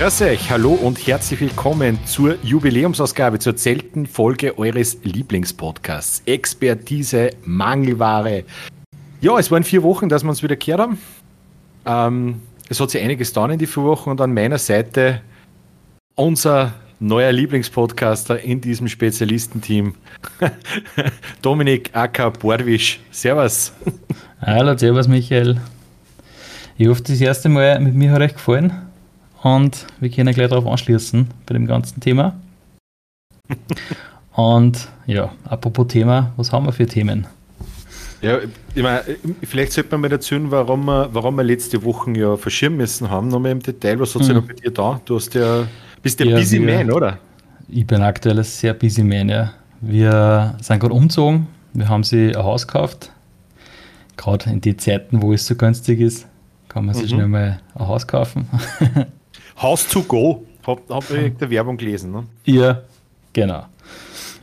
Grüß euch, hallo und herzlich willkommen zur Jubiläumsausgabe, zur zelten Folge eures Lieblingspodcasts. Expertise, Mangelware. Ja, es waren vier Wochen, dass wir uns wieder gehört haben. Ähm, es hat sich einiges getan in die vier Wochen und an meiner Seite unser neuer Lieblingspodcaster in diesem Spezialistenteam, Dominik Acker Bordwisch. Servus. Hallo, servus Michael. Ich hoffe, das erste Mal mit mir hat euch gefallen und wir können gleich darauf anschließen bei dem ganzen Thema. und ja, apropos Thema, was haben wir für Themen? Ja, ich meine, vielleicht sollte man mal erzählen, warum wir, warum wir letzte Woche ja verschirmen müssen haben. Nochmal im Detail, was hat sich mhm. noch bei dir da? Du hast ja, bist ja, busy wir, man, oder? Ich bin aktuell ein sehr busy man, ja. Wir sind gerade umgezogen, wir haben sie ein Haus gekauft. Gerade in die Zeiten, wo es so günstig ist, kann man sich mhm. schnell mal ein Haus kaufen. House to go. Hab, hab ich der Werbung gelesen, ne? Ja, genau.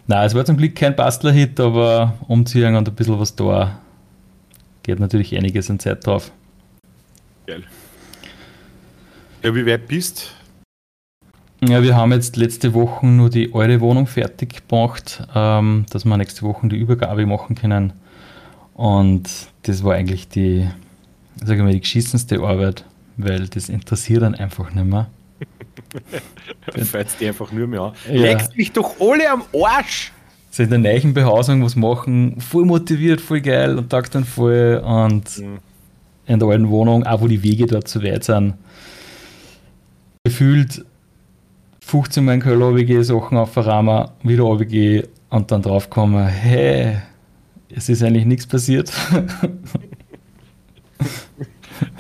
Nein, es war zum Glück kein Bastler-Hit, aber umziehen und ein bisschen was da geht natürlich einiges an Zeit drauf. Geil. Ja, wie weit bist Ja, wir haben jetzt letzte Woche nur die eure Wohnung fertig gemacht, ähm, dass wir nächste Woche die Übergabe machen können. Und das war eigentlich die, sagen wir, die geschissenste Arbeit, weil das interessiert dann einfach nicht mehr. Fällt die einfach nur mehr an. Ja. Legst mich doch alle am Arsch! Sie in der neuen Behausung was machen, voll motiviert, voll geil und tagt dann voll. Und mhm. in der alten Wohnung, auch wo die Wege dort zu weit sind, gefühlt 15 Mal in Köln runtergehe, Sachen auf Rama, wieder runtergehe und dann draufkomme, hey, es ist eigentlich nichts passiert.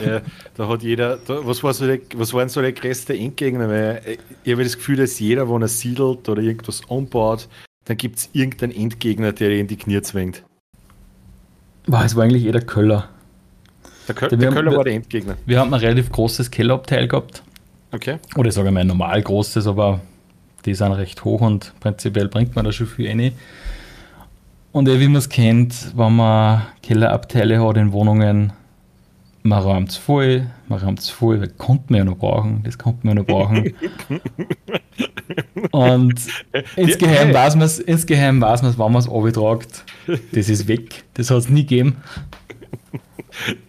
ja, da hat jeder, da, was, war so der, was waren so der größte Endgegner? Weil äh, ich habe das Gefühl, dass jeder, wo er siedelt oder irgendwas umbaut, dann gibt es irgendeinen Endgegner, der ihn in die Knie zwingt. War es war eigentlich eher der Köller. Der, Köl der, der Köller wir, war der Endgegner. Wir haben ein relativ großes Kellerabteil gehabt. Okay. Oder ich sage mal ein normal großes, aber die sind recht hoch und prinzipiell bringt man da schon viel rein. Und wie man es kennt, wenn man Kellerabteile hat in Wohnungen, man räumt es voll, man räumt es voll, das konnte man ja noch brauchen, das konnte man ja noch brauchen. Und insgeheim weiß man es, insgeheim weiß man es, wenn man es abtragt, das ist weg, das hat es nie gegeben.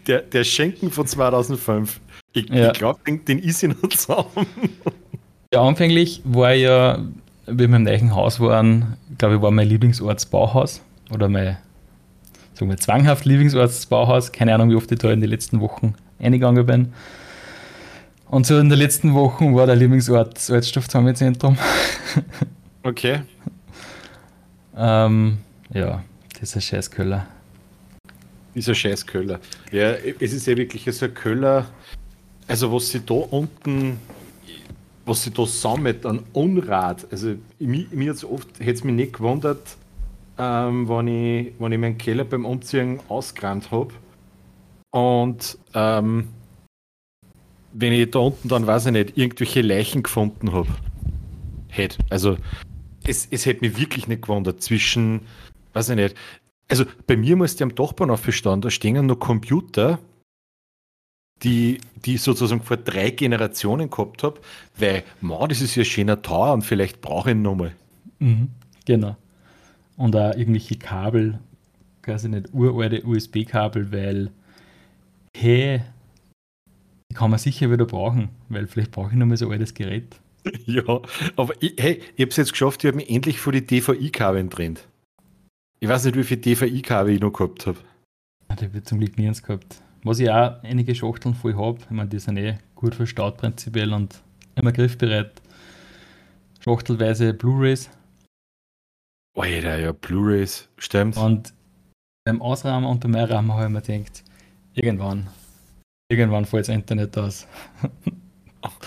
Der, der Schenken von 2005, ich, ja. ich glaube, den, den ist ich noch zusammen. Ja, anfänglich war ja, wie wir im neuen Haus waren, glaube ich, war mein Lieblingsort das Bauhaus oder mein sagen wir, zwanghaft Lieblingsort Keine Ahnung, wie oft ich da in den letzten Wochen eingegangen bin. Und so in den letzten Wochen war der Lieblingsort das Altstoffsammelzentrum. Okay. ähm, ja, dieser scheiß Köller. Dieser scheiß Köller. Ja, es ist ja wirklich so ein Köller. Also, was sie da unten, was sie da sammelt an Unrat, also mir, mir hat oft, hätte es mich nicht gewundert, ähm, wenn, ich, wenn ich meinen Keller beim Umziehen ausgeräumt habe. Und ähm, wenn ich da unten dann, weiß ich nicht, irgendwelche Leichen gefunden habe. Hätte. Also, es, es hätte mich wirklich nicht gewundert zwischen, weiß ich nicht. Also, bei mir muss die am Dachbahnhof stehen, da stehen noch Computer, die, die ich sozusagen vor drei Generationen gehabt habe, weil, man, das ist ja ein schöner Tower und vielleicht brauche ich ihn nochmal. Mhm, genau und auch irgendwelche Kabel, quasi nicht uralte USB-Kabel, weil, hey, die kann man sicher wieder brauchen, weil vielleicht brauche ich noch mal so ein altes Gerät. Ja, aber ich, hey, ich habe es jetzt geschafft, ich habe mich endlich vor die DVI-Kabel trennt. Ich weiß nicht, wie viele DVI-Kabel ich noch gehabt habe. Ich habe zum Glück nirgends gehabt. Was ich auch einige Schachteln voll habe, ich meine, die sind eh gut verstaut prinzipiell und immer griffbereit. Schachtelweise Blu-Rays Alter, ja, Blu-Rays, stimmt. Und beim Ausrahmen und beim Mehrrahmen habe ich mir gedacht, irgendwann, irgendwann fällt das Internet aus.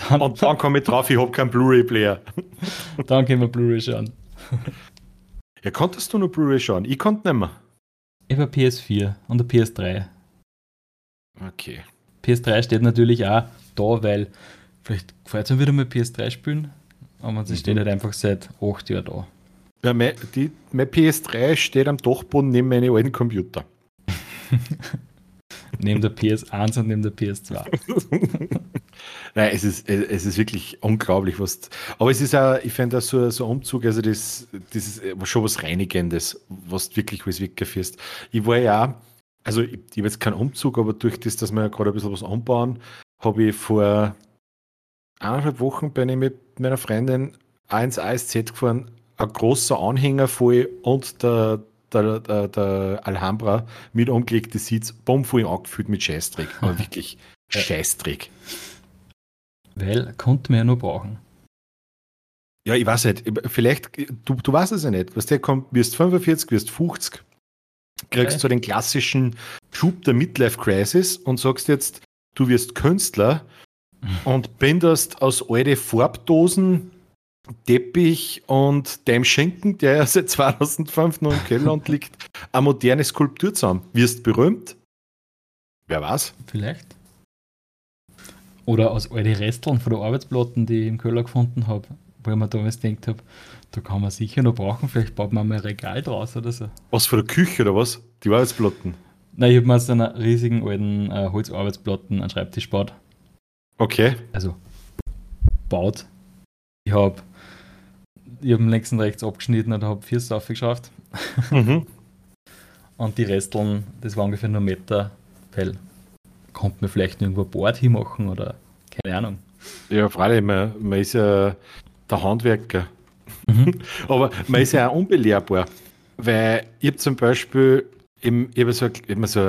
dann, und dann komme ich drauf, ich habe keinen Blu-ray-Player. dann können wir Blu-ray schauen. Ja, konntest du nur Blu-ray schauen? Ich konnte nicht mehr. Ich war PS4 und der PS3. Okay. PS3 steht natürlich auch da, weil vielleicht gefällt es mir wieder mal PS3 spielen, aber sie mhm. steht halt einfach seit 8 Jahren da. Ja, mein, die, mein PS3 steht am Dachboden neben meinem alten Computer. neben der PS1 und neben der PS2. Nein, es ist, es ist wirklich unglaublich, was. Aber es ist ja, ich finde, so, so ein Umzug, also das, das ist schon was Reinigendes, was du wirklich was weggeführst. Ich war ja, also ich, ich habe jetzt keinen Umzug, aber durch das, dass wir ja gerade ein bisschen was anbauen, habe ich vor eineinhalb Wochen bin ich mit meiner Freundin ins ASZ gefahren, ein großer Anhänger voll und der, der, der, der Alhambra mit umgelegten Sitz, bombvoll angefüllt mit Scheißdreck. Aber wirklich Scheißdreck. Weil konnte man ja nur brauchen. Ja, ich weiß nicht. Vielleicht, du, du weißt es ja nicht. Was der kommt, wirst 45, wirst 50, kriegst okay. so den klassischen Schub der Midlife Crisis und sagst jetzt, du wirst Künstler und binderst aus alte Farbdosen Teppich und deinem Schenken, der ja seit 2005 noch im Keller und liegt, eine moderne Skulptur zusammen. Wirst berühmt? Wer weiß? Vielleicht. Oder aus alten Resteln von der Arbeitsplatten, die ich im Keller gefunden habe, wo ich mir damals gedacht habe, da kann man sicher noch brauchen, vielleicht baut man mal ein Regal draus oder so. Was für eine Küche oder was? Die Arbeitsplatten? Nein, ich habe mir aus einer riesigen alten äh, Holzarbeitsplatten einen Schreibtisch gebaut. Okay. Also, baut. Ich habe ich habe links und rechts abgeschnitten und habe vier Staffe geschafft. Mhm. und die Resteln, das war ungefähr nur ein Meter, weil konnte man vielleicht irgendwo ein Board hinmachen oder keine Ahnung. Ja, freilich, man, man ist ja der Handwerker. Mhm. Aber man ist ja auch unbelehrbar, weil ich habe zum Beispiel, ich habe so, immer so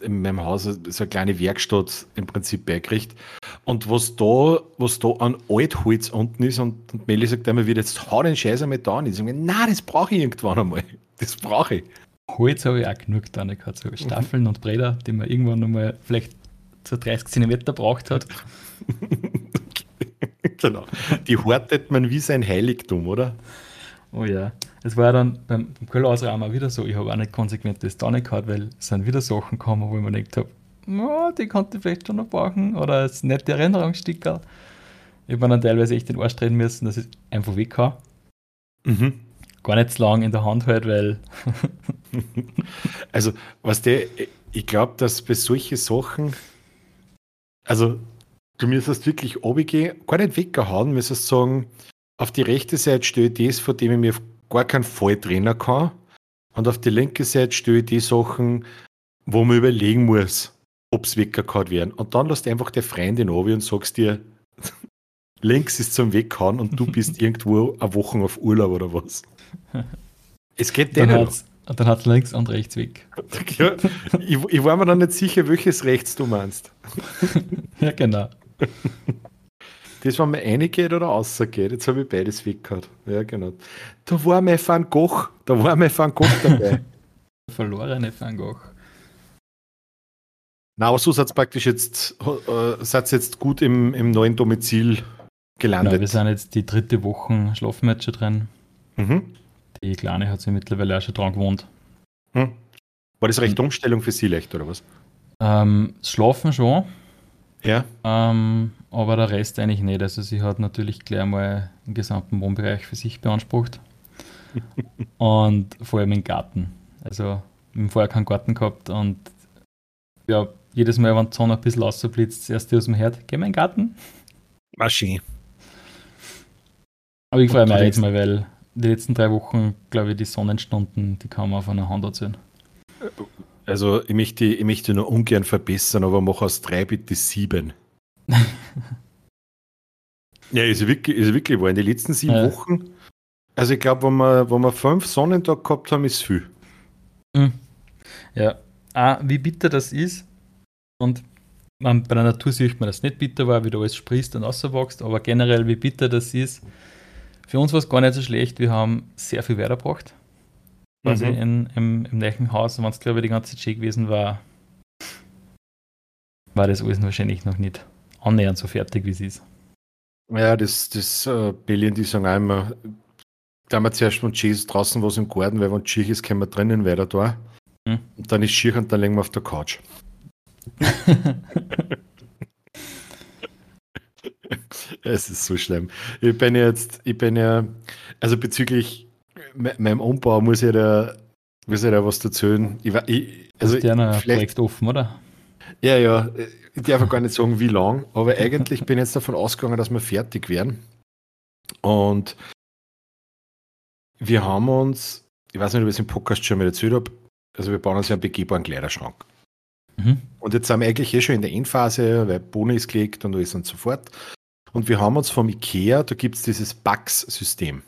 in meinem Haus so eine kleine Werkstatt im Prinzip beikriegt. Und was da, was da an Altholz unten ist, und, und Melli sagt immer wieder, jetzt hau den Scheiß einmal da an. Ich sage, nein, das brauche ich irgendwann einmal. Das brauche ich. Holz habe ich auch genug da gehabt, so Staffeln mhm. und Bretter, die man irgendwann einmal vielleicht so 30 cm braucht hat. genau. Die hortet man wie sein Heiligtum, oder? Oh ja. Es war dann beim, beim Köllausrahmen wieder so, ich habe auch nicht konsequent das da nicht gehabt, weil es sind wieder Sachen gekommen, wo ich mir gedacht habe, oh, die konnte ich vielleicht schon noch brauchen oder als nette Erinnerungssticker. Ich habe mir dann teilweise echt den Arsch drehen müssen, dass ich einfach weg kann. Mhm. Gar nicht so lang in der Hand halt, weil. also, was der, ich glaube, dass bei solchen Sachen, also du müsstest wirklich runtergehen, gar nicht weggehauen, müsstest sagen, auf die rechte Seite stelle ich das, von dem ich mir gar keinen Fall trennen kann. Und auf die linke Seite stelle ich die Sachen, wo man überlegen muss, ob es weggehauen werden. Und dann lässt einfach der Freundin ab und sagst dir, links ist zum Weghauen und du bist irgendwo eine Woche auf Urlaub oder was. Es geht dann hat's, Und dann hat es links und rechts weg. Ja, ich, ich war mir dann nicht sicher, welches rechts du meinst. ja, genau. Das, wenn man reingeht oder rausgeht. Jetzt habe ich beides weggehauen. Ja, genau. Da war mein Van Gogh. Da war mein Van Gogh dabei. Verlorene Van Gogh. Na, aber so seid praktisch jetzt, äh, seid jetzt gut im, im neuen Domizil gelandet. Ja, wir sind jetzt die dritte Woche schlafen wir jetzt schon drin. Mhm. Die Kleine hat sich mittlerweile auch schon dran gewohnt. Hm. War das recht Umstellung für sie leicht, oder was? Ähm, Schlafen schon. Ja. Ähm, aber der Rest eigentlich nicht. Also sie hat natürlich gleich mal den gesamten Wohnbereich für sich beansprucht. und vor allem im Garten. Also haben vorher keinen Garten gehabt und ja, jedes Mal, wenn die Sonne ein bisschen rausblitzt, das erste aus dem Herd, gehen wir in den Garten. Maschine. Aber ich freue mich jetzt mal, weil die letzten drei Wochen, glaube ich, die Sonnenstunden, die kann man auf einer Hand erzählen. Also ich möchte, ich möchte nur ungern verbessern, aber mach aus drei bitte sieben. Ja, ist wirklich, ist wirklich wahr. In den letzten sieben ja. Wochen, also ich glaube, wenn wir, wenn wir fünf Sonnentage gehabt haben, ist viel. Mhm. Ja, ah, wie bitter das ist. Und man, bei der Natur sieht man das nicht bitter war, wie da alles sprießt und rauswächst, aber generell, wie bitter das ist. Für uns war es gar nicht so schlecht. Wir haben sehr viel Wetter gebracht. Quasi mhm. in, im, im neuen Haus, wenn es glaube ich die ganze Zeit gewesen war, war das alles wahrscheinlich noch nicht annähernd so fertig, wie es ist. Ja, das, das äh, Billien, die sagen immer, da haben wir zuerst mal Cheese draußen was im Garten, weil wenn Schier ist, können wir drinnen weiter da. Hm. Und dann ist Schier und dann legen wir auf der Couch. es ist so schlimm. Ich bin jetzt, ich bin ja, also bezüglich meinem Umbau muss ich da, muss ich da was erzählen. Ich, ich, also, ist ja ein Projekt offen, oder? Ja, ja, ich darf gar nicht sagen, wie lang, aber eigentlich bin ich jetzt davon ausgegangen, dass wir fertig werden. Und wir haben uns, ich weiß nicht, ob ich es im Podcast schon mal erzählt habe, also wir bauen uns ja einen begehbaren Kleiderschrank. Mhm. Und jetzt sind wir eigentlich eh schon in der Endphase, weil Bohne ist gelegt und alles und so fort. Und wir haben uns vom IKEA, da gibt es dieses Bugs-System.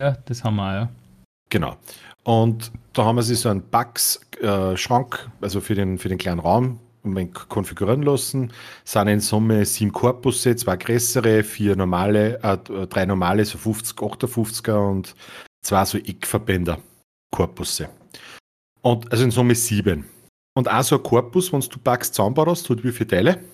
Ja, das haben wir, ja. Genau. Und da haben wir sich so einen Bugs-Schrank, äh, also für den, für den kleinen Raum, konfigurieren lassen. Es sind in Summe sieben Korpusse, zwei größere, vier normale, äh, drei normale, so 50, 58er und zwei so Eckverbänder Korpusse. Und also in Summe sieben. Und auch so ein Korpus, wenn du Bugs zusammenbaust, hat wie viele Teile?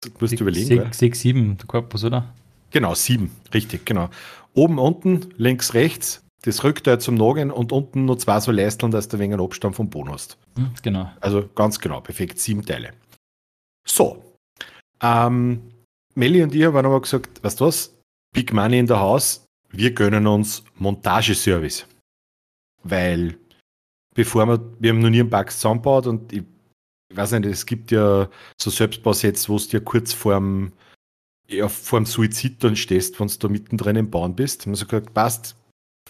Du musst überlegen. Sechs, sechs, sieben, der Korpus, oder? Genau, sieben, richtig, genau. Oben, unten, links, rechts, das Rückteil zum Nageln und unten noch zwei so Leisteln, dass du wegen Abstand vom Boden hast. Hm, genau. Also ganz genau, perfekt, sieben Teile. So. Ähm, Melli und ich haben aber gesagt, weißt du was? Big Money in der Haus, wir gönnen uns Montageservice. Weil, bevor wir, wir haben noch nie einen Bugs zusammengebaut und ich, ich weiß nicht, es gibt ja so Selbstbausets, wo du dir kurz vorm ja, vor dem Suizid dann stehst, wenn du da mittendrin im Bauen bist. Man sagt, passt,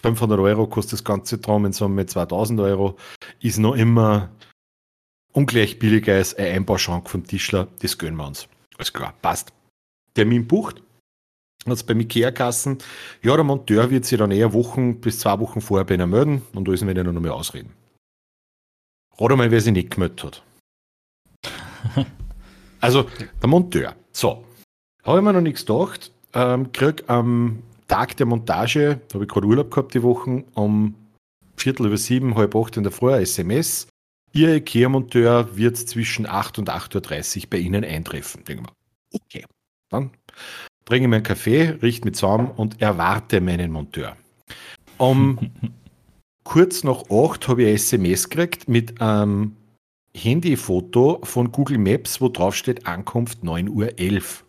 500 Euro kostet das ganze Traum in Summe 2000 Euro, ist noch immer ungleich billiger als ein Einbauschrank vom Tischler, das gönnen wir uns. Alles klar, passt. Termin bucht, hat es beim Ikea-Kassen, ja, der Monteur wird sich dann eher Wochen bis zwei Wochen vorher bei einer melden und da ist mir dann noch mehr ausreden. Rat mal, wer sich nicht gemeldet hat. also, der Monteur. So, habe ich mir noch nichts gedacht. Ähm, krieg am Tag der Montage, da habe ich gerade Urlaub gehabt die Wochen, um Viertel über sieben, halb acht in der Früh SMS. Ihr IKEA-Monteur wird zwischen 8 und 8.30 Uhr bei Ihnen eintreffen. Denke mal, okay. Dann bringe ich mir einen Kaffee, richte mich zusammen und erwarte meinen Monteur. Um kurz nach 8 habe ich ein SMS gekriegt mit einem Handyfoto von Google Maps, wo drauf steht Ankunft 9.11 Uhr.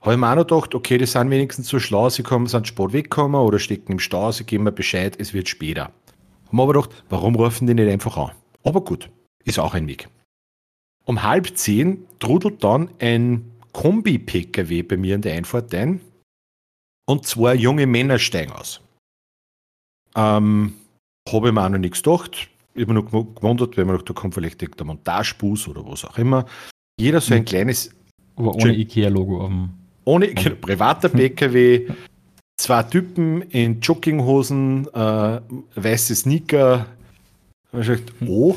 Habe ich mir auch noch gedacht, okay, die sind wenigstens so schlau, sie kommen, sind spät weggekommen oder stecken im Stau, sie geben mir Bescheid, es wird später. Haben wir aber gedacht, warum rufen die nicht einfach an? Aber gut, ist auch ein Weg. Um halb zehn trudelt dann ein Kombi-PKW bei mir in der Einfahrt ein und zwei junge Männer steigen aus. Ähm, habe ich mir auch noch nichts gedacht. Ich habe mir noch gewundert, weil man gedacht, da kommt vielleicht der Montagebus oder was auch immer. Jeder so ein kleines. Aber ohne Ikea-Logo auf dem ohne privater PKW, zwei Typen in Jogginghosen, äh, weiße Sneaker. Man sagt, oh,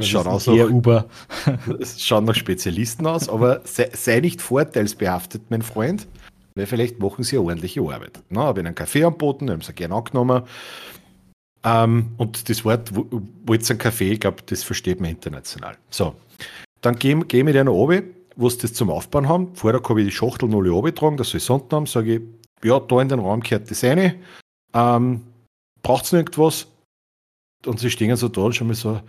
schaut aus nach, Uber. schauen nach Spezialisten aus, aber sei, sei, nicht vorteilsbehaftet, mein Freund, weil vielleicht machen sie eine ordentliche Arbeit. Na, habe ich einen Kaffee angeboten, haben sie gerne angenommen. Ähm, und das Wort, wollt einen Kaffee, ich glaube, das versteht man international. So, dann gehen geh wir noch oben wo sie das zum Aufbauen haben. Vorher habe ich die Schachtel runtergetragen, dass sie es unten haben. Sage ich, ja, da in den Raum gehört das eine. Ähm, Braucht es irgendwas? Und sie stehen so da und schauen mir so,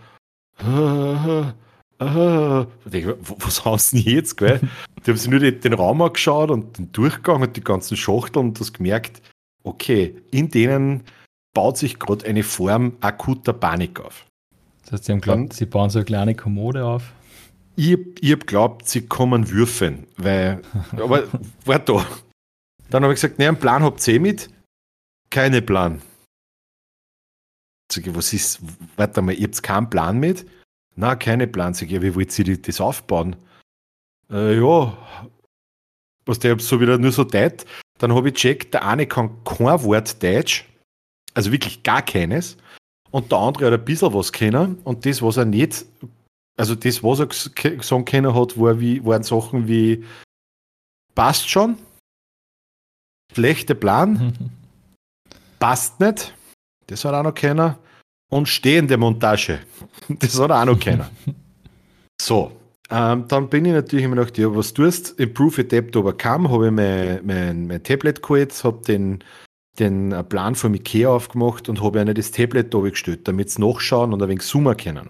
ah, ah. Denke, was haben sie denn jetzt? Gell? Die haben sich nur den Raum angeschaut und den Durchgang und die ganzen Schachteln und das gemerkt, okay, in denen baut sich gerade eine Form akuter Panik auf. Das heißt, sie haben geglaubt, sie bauen so eine kleine Kommode auf. Ich, ich habe glaubt, sie kommen würfeln, weil, aber war da. Dann habe ich gesagt, ne, einen Plan habt ihr eh mit? Keine Plan. Sag ich, was ist, warte mal, ihr habt keinen Plan mit? Na, keine Plan. Sag ich, wie wollt ihr das aufbauen? Äh, ja, was der so wieder nur so Deutsch. Dann habe ich checkt, der eine kann kein Wort Deutsch, also wirklich gar keines. Und der andere hat ein bisschen was kennen. Und das, was er nicht also das, was er gesagt können hat, war wie, waren Sachen wie passt schon, schlechte Plan, passt nicht, das hat auch noch keiner, und stehende Montage, das hat auch noch keiner. So, ähm, dann bin ich natürlich immer noch, ja, was tust? Improve Adapt Overcome, habe ich mein, mein, mein Tablet geholt, habe den, den Plan von Ikea aufgemacht und habe eine das Tablet da gestellt, damit sie nachschauen und ein wenig zoomen können.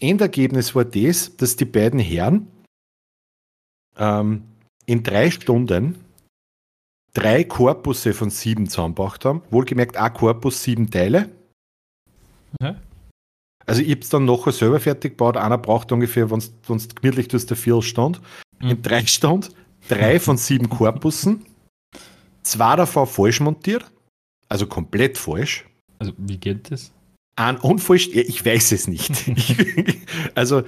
Endergebnis war das, dass die beiden Herren ähm, in drei Stunden drei Korpusse von sieben zusammengebracht haben. Wohlgemerkt, ein Korpus sieben Teile. Ja. Also ich habe es dann nachher selber fertig gebaut. Einer braucht ungefähr, wenn du gemütlich tust, der Viertelstunde. Mhm. In drei Stunden, drei von sieben Korpussen, zwei davon falsch montiert, also komplett falsch. Also wie geht das? Ein ja, ich weiß es nicht. also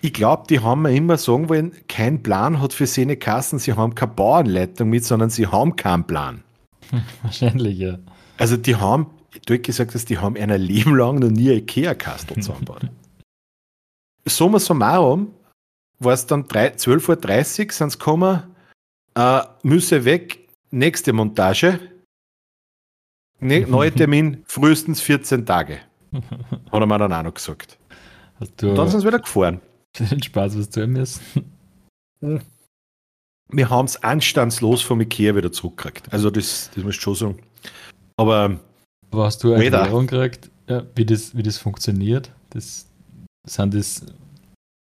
ich glaube, die haben mir immer sagen wollen, kein Plan hat für seine Kassen, sie haben keine Bauanleitung mit, sondern sie haben keinen Plan. Wahrscheinlich, ja. Also die haben, du hast gesagt, dass die haben ein Leben lang noch nie Ikea-Kastel zusammengebaut. Summa summarum war es dann 12.30 Uhr, sind sie gekommen, äh, müsse weg, nächste Montage, ne, neuer Termin, frühestens 14 Tage. Hat er mir dann auch noch gesagt. Hast du Und dann sind sie wieder gefahren. den Spaß was tun müssen? Wir haben es anstandslos vom Ikea wieder zurückgekriegt. Also das, das muss ich schon sagen. Aber Aber hast du eine Weder. Erklärung gekriegt, ja, wie, das, wie das funktioniert? Das, sind das,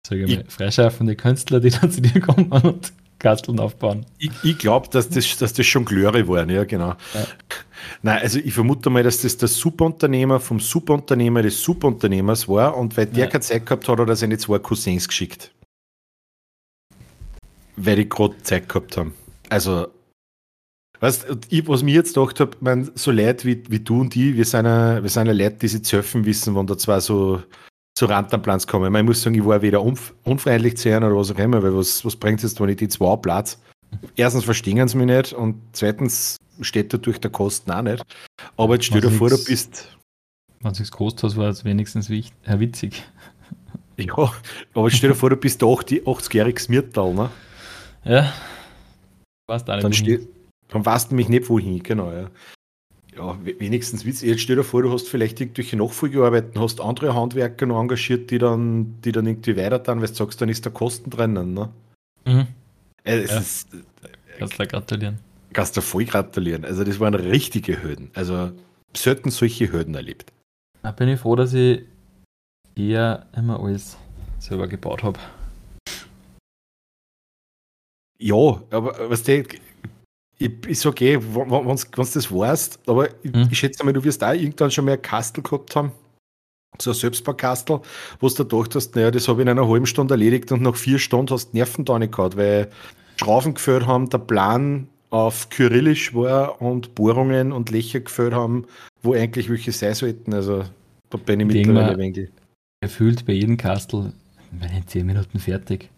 sage ich mal, freischaffende Künstler, die dann zu dir kommen und Kasteln aufbauen? ich, ich glaube, dass das, dass das schon Glöre waren, ja, genau. Ja. Nein, also ich vermute mal, dass das der Superunternehmer vom Superunternehmer des Superunternehmers war und weil der Ja. keine Zeit gehabt hat, hat er seine zwei Cousins geschickt. Weil die gerade Zeit gehabt haben. Also, weißt ich, was mir jetzt gedacht habe, man, so Leute wie, wie du und ich, wir sind ja, wir sind ja Leute, die sich zu helfen wissen, wenn da zwar so, so Rantanplans kommen. Ich muss sagen, ich war weder unf unfreundlich zu ihnen oder was auch immer, weil was, was bringt es jetzt, wenn ich die zwei Platz? Erstens verstehen sie mich nicht und zweitens steht dadurch der Kosten auch nicht. Aber jetzt stell dir vor, du bist, Wenn es gekostet hat, war es wenigstens wichtig, äh, witzig. ja, aber stell dir vor, du bist der 80 80-jähriges Mirtal, ne? Ja. Weißt auch nicht, Dann, steht, dann weißt du nämlich nicht, wohin, genau, ja. Ja, we- wenigstens Witz. Jetzt stell dir vor, du hast vielleicht irgendwelche Nachfolgearbeiten, hast andere Handwerker noch engagiert, die dann, die dann irgendwie weiter dann, weil du sagst, dann ist der Kosten drinnen, ne? Mhm. Äh, Es Ja. ist, Kannst du gratulieren. kannst du voll gratulieren. Also, das waren richtige Hürden. Also, selten solche Hürden erlebt. Da bin ich froh, dass ich eher immer alles selber gebaut habe. Ja, aber was der, ich, ich sag eh, wenn du das weißt, aber ich, Hm. ich schätze mal, du wirst auch irgendwann schon mal ein Kastel gehabt haben, so ein Selbstbaukastel, wo du gedacht hast, naja, das habe ich in einer halben Stunde erledigt und nach vier Stunden hast du Nerven da nicht gehabt, weil Schrauben gefällt haben, der Plan auf Kyrillisch war und Bohrungen und Löcher gefällt haben, wo eigentlich welche sein sollten. Also da bin ich mittlerweile ein wenig. Gefühlt bei jedem Kastel, ich in 10 Minuten fertig.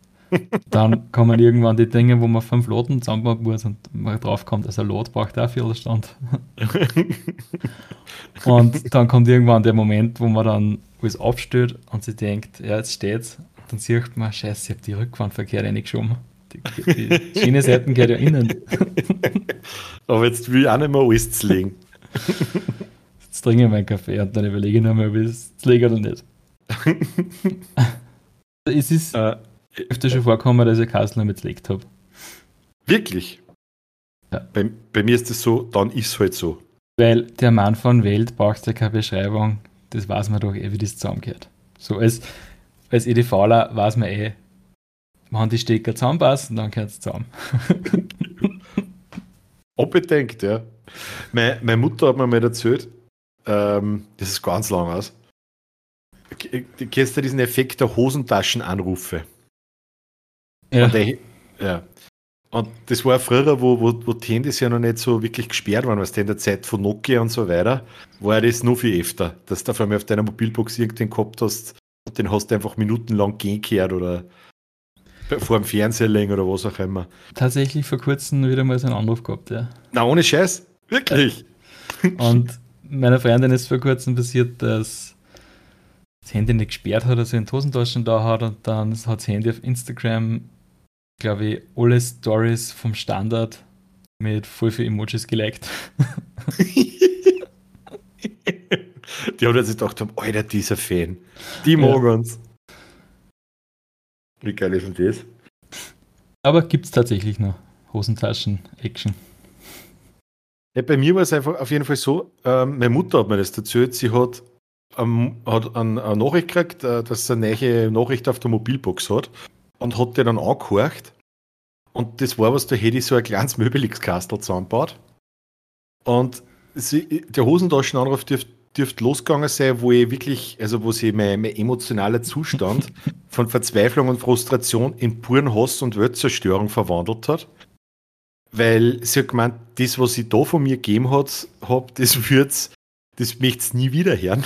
Dann kommen irgendwann die Dinge, wo man fünf Loten zusammenbauen muss und man drauf kommt, also ein Lot braucht auch viel Stand. Und dann kommt irgendwann der Moment, wo man dann alles aufstellt und sie denkt, ja, jetzt steht's. Dann sieht man, scheiße, ich habe die Rückwand verkehrt reingeschoben. Die, die Schienenseiten geht ja innen. Aber jetzt will ich auch nicht mehr alles zu legen. Jetzt trinke ich meinen Kaffee und dann überlege ich nochmal, ob ich es lege oder nicht. es ist Äh, öfter schon vorgekommen, dass ich Kastel mit gelegt habe. Wirklich? Ja. Bei, bei mir ist es so, dann ist es halt so. Weil der Mann von Welt braucht ja keine Beschreibung. Das weiß man doch eh, wie das zusammengehört. So als, als EDVler weiß man eh, wenn die Stecker zusammenpassen, dann gehört es zusammen. Unbedingt, ja. Meine, meine Mutter hat mir mal erzählt, ähm, das ist ganz lang aus. Du kennst ja diesen Effekt der Hosentaschenanrufe. Ja, Und, der, ja. und das war früher, wo, wo, wo die Handys ja noch nicht so wirklich gesperrt waren, was in der Zeit von Nokia und so weiter, war das nur viel öfter, dass du auf einmal auf deiner Mobilbox irgendden gehabt hast und den hast du einfach minutenlang gehen gehört oder vor dem Fernseher legen oder was auch immer. tatsächlich vor kurzem wieder mal so einen Anruf gehabt, ja. Na, ohne Scheiß. Wirklich. Und meiner Freundin ist vor kurzem passiert, dass das Handy nicht gesperrt hat, also in die Hosentaschen da hat und dann hat das Handy auf Instagram, glaube ich, alle Stories vom Standard mit voll viel Emojis geliked. Die haben sich gedacht, haben, Alter, dieser Fan. Die mag uns. Wie geil ist denn das? Aber gibt es tatsächlich noch Hosentaschen-Action. Ja, bei mir war es einfach auf jeden Fall so, ähm, meine Mutter hat mir das erzählt, sie hat, ähm, hat ein, eine Nachricht gekriegt, äh, dass sie eine neue Nachricht auf der Mobilbox hat und hat die dann angehorcht. Und das war was, da hätte ich so ein kleines Möbelix-Kastel zusammengebaut. Und sie, der Hosentaschenanruf dürfte dürfte losgegangen sein, wo ich wirklich, also wo sich mein, mein emotionaler Zustand von Verzweiflung und Frustration in puren Hass und Weltzerstörung verwandelt hat. Weil sie hat gemeint, das, was sie da von mir gegeben hat, hab, das wird's, das möchte nie wieder hören.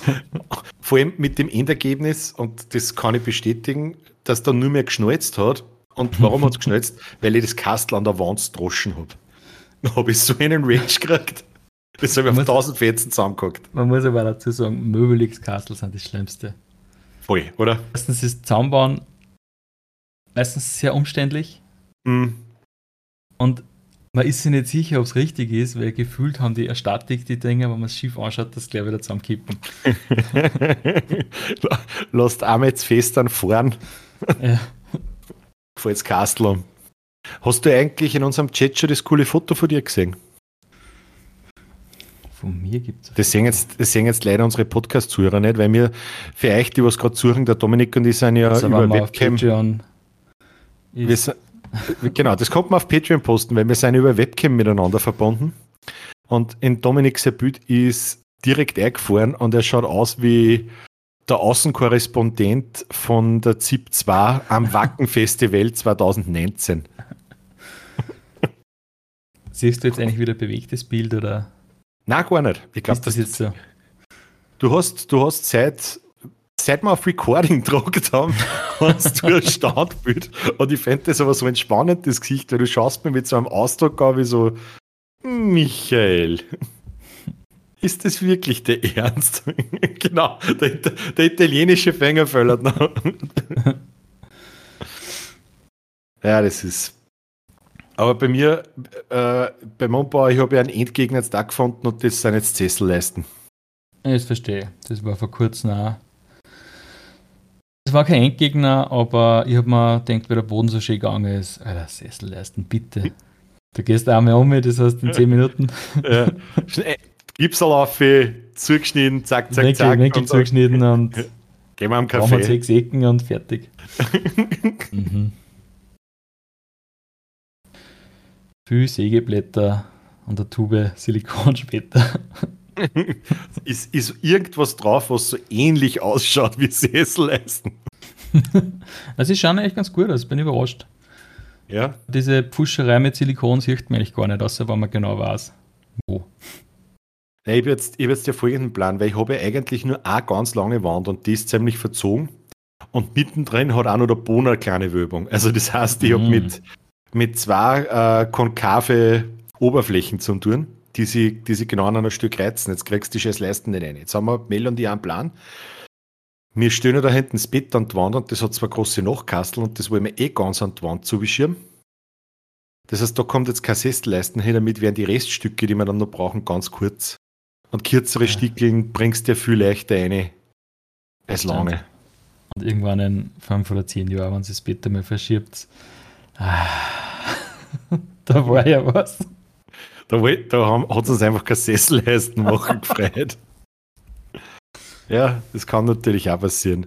Vor allem mit dem Endergebnis, und das kann ich bestätigen, dass da nur mehr geschnalzt hat. Und warum hat es geschnalzt? Weil ich das Kastel an der Wand droschen habe. Dann habe ich so einen Rage gekriegt. Das habe ich auf tausend Fetzen zusammengehackt. Man muss aber dazu sagen, Möbelix Kastel sind das Schlimmste. Voll, oder? Erstens ist Zusammenbauen meistens sehr umständlich. Mm. Und man ist sich nicht sicher, ob es richtig ist, weil gefühlt haben die eine Statik, die Dinger, wenn man es schief anschaut, das gleich wieder zusammenkippen. Lasst einmal jetzt fest an vorn. Ja. Vor jetzt Kastel. Hast du eigentlich in unserem Chat schon das coole Foto von dir gesehen? Von mir gibt es. Das sehen jetzt, das sehen jetzt leider unsere Podcast-Zuhörer nicht, weil wir, für euch, die was gerade suchen, der Dominik und ich sind ja Also, über Webcam. Patreon Wir genau, das kommt man auf Patreon posten, weil wir sind über Webcam miteinander verbunden. Und in Dominik sein Bild ist direkt eingefahren und er schaut aus wie der Außenkorrespondent von der ZIP 2 am Wacken Festival 2019. siehst du jetzt eigentlich wieder ein bewegtes Bild oder Nein, gar nicht. Ich glaube, das jetzt so? du hast, du hast seit, seit wir auf Recording gedruckt haben, hast du ein Standbild. Und ich fände das aber so ein spannendes Gesicht, weil du schaust mir mit so einem Ausdruck an wie so, Michael. Ist das wirklich der Ernst? genau, der, der italienische Fänger föllert noch. ja, das ist. Aber bei mir, äh, bei Montbau, ich habe ja einen Endgegner jetzt da gefunden und das sind jetzt Sesselleisten. Das verstehe. ich. Das war vor kurzem auch. Es war kein Endgegner, aber ich habe mir gedacht, wie der Boden so schön gegangen ist, Alter, Sesselleisten, bitte. Du gehst einmal um, das heißt in 10 Minuten. Ja. Schnell, Gipsellaufe, zugeschnitten, zack, zack, Winkel, zack. Dann zugeschnitten und Gehen wir am Kaffee. sechs Ecken und fertig. Mhm. Viel Sägeblätter und eine Tube Silikon später. ist, ist irgendwas drauf, was so ähnlich ausschaut wie Sesselleisten? Also, sie schauen echt ganz gut aus, bin überrascht. Ja. Diese Pfuscherei mit Silikon sieht man eigentlich gar nicht, außer wenn man genau weiß, wo. Ja, ich habe jetzt, ich hab jetzt den folgenden Plan, weil ich habe ja eigentlich nur eine ganz lange Wand und die ist ziemlich verzogen. Und mittendrin hat auch noch der Boden eine kleine Wölbung. Also das heißt, ich habe Mhm. mit, mit zwei äh, konkave Oberflächen zu tun, die sie, die sie genau an einem Stück reizen. Jetzt kriegst du die scheiß Leisten nicht rein. Jetzt haben wir Mel und ich einen Plan. Wir stehen ja da hinten das Bett an die Wand und das hat zwei große Nachkasteln und das wollen wir eh ganz an die Wand zubeschirmen. Das heißt, da kommt jetzt kein Sesselleisten hin, damit werden die Reststücke, die wir dann noch brauchen, ganz kurz. Und kürzere Ja. Stickeln bringst du ja viel leichter rein als lange. Und irgendwann in fünf oder zehn Jahren, wenn sie das Bett einmal verschiebt, ah, da war ja was. Da, da hat uns einfach kein Sesselleisten machen gefreut. Ja, das kann natürlich auch passieren.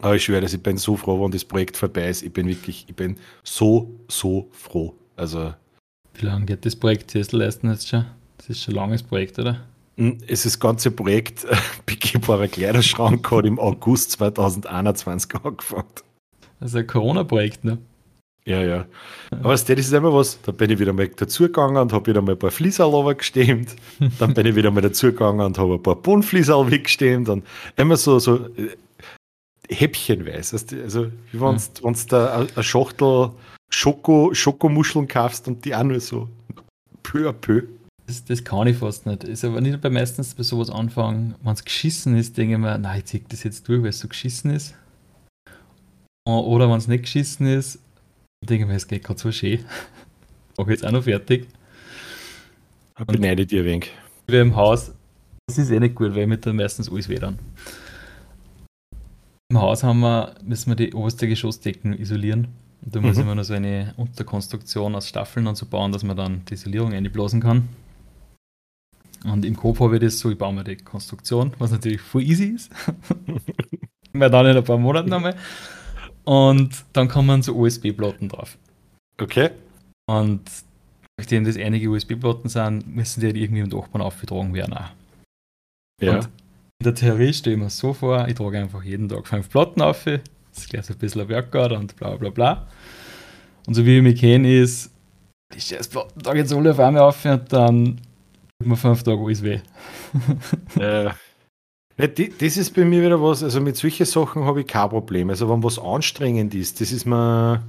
Aber ich schwöre, ich bin so froh, wenn das Projekt vorbei ist. Ich bin wirklich, ich bin so, so froh. Also, Wie lange geht das Projekt Tesla leisten jetzt schon? Das ist schon ein langes Projekt, oder? mh, es ist das ganze Projekt äh, begehbarer Kleiderschrank hat im August 2021 angefangen. Also ein Corona-Projekt, ne? Ja, ja. Aber das ist immer was, da bin ich wieder mal dazugegangen und habe wieder mal ein paar Flieserl gestemmt. Dann bin ich wieder mal dazugegangen und habe ein paar Bonflieserl weggestemmt und immer so, so äh, häppchenweise. Also, wie wenn du da eine Schachtel Schoko, Schokomuscheln kaufst und die auch nur so peu à peu. Das, das kann ich fast nicht. Ist aber nicht bei meistens bei sowas anfangen, wenn es geschissen ist, denke ich mir, nein, ich zieh das jetzt durch, weil es so geschissen ist. O- Oder wenn es nicht geschissen ist, denke ich mir, es geht gerade so schön. Mach jetzt auch noch fertig. Ich beneide dir ein wenig. Wir im Haus, das ist eh nicht gut, weil wir da meistens alles wedern. Im Haus haben wir, müssen wir die oberste Geschossdecken isolieren. Und da muss Mhm. ich mir noch so eine Unterkonstruktion aus Staffeln und so bauen, dass man dann die Isolierung einblasen kann. Und im Kopf habe ich das so, ich baue mir die Konstruktion, was natürlich voll easy ist. Weil dann in ein paar Monaten einmal. Und dann kommen so USB-Platten drauf. Okay? Und nachdem das einige USB-Platten sind, müssen die halt irgendwie im Dachboden aufgetragen werden. Auch. Ja. Und in der Theorie stelle ich mir so vor, ich trage einfach jeden Tag fünf Platten auf, das ist gleich so ein bisschen ein Workout und bla bla bla. Und so wie ich mich kenne, ist, die Scheißplatten trage jetzt alle auf einmal auf und dann tut mir fünf Tage alles weh. Ja, die, das ist bei mir wieder was, also mit solchen Sachen habe ich kein Problem. Also wenn was anstrengend ist, das ist mir,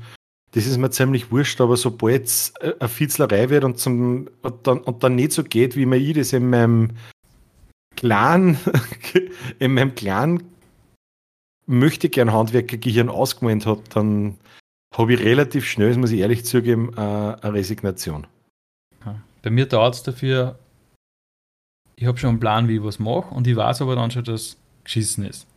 das ist mir ziemlich wurscht, aber sobald es eine Fitzlerei wird und, zum, und, dann, und dann nicht so geht, wie mir ich das in meinem kleinen, in meinem kleinen möchte gern Handwerkergehirn ausgemalt habe, dann habe ich relativ schnell, das muss ich ehrlich zugeben, äh, eine Resignation. Bei mir dauert es dafür, ich habe schon einen Plan, wie ich was mache und ich weiß aber dann schon, dass geschissen ist.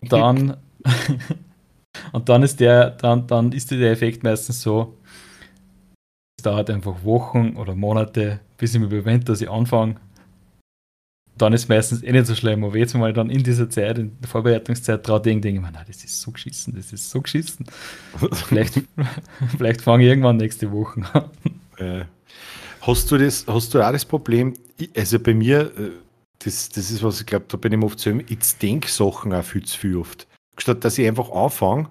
Und dann, und dann ist der, dann, dann ist der Effekt meistens so, es dauert einfach Wochen oder Monate, bis ich mich bewende, dass ich anfange. Dann ist meistens eh nicht so schlimm, aber jetzt mal dann in dieser Zeit, in der Vorbereitungszeit, traut denke ich mir, nein, das ist so geschissen, das ist so geschissen. vielleicht, vielleicht fange ich irgendwann nächste Woche an. Äh, hast du das, hast du auch das Problem, also bei mir, äh, das, das ist was ich glaube, da bin ich oft so, ich denke Sachen auch viel zu viel oft. Statt dass ich einfach anfange,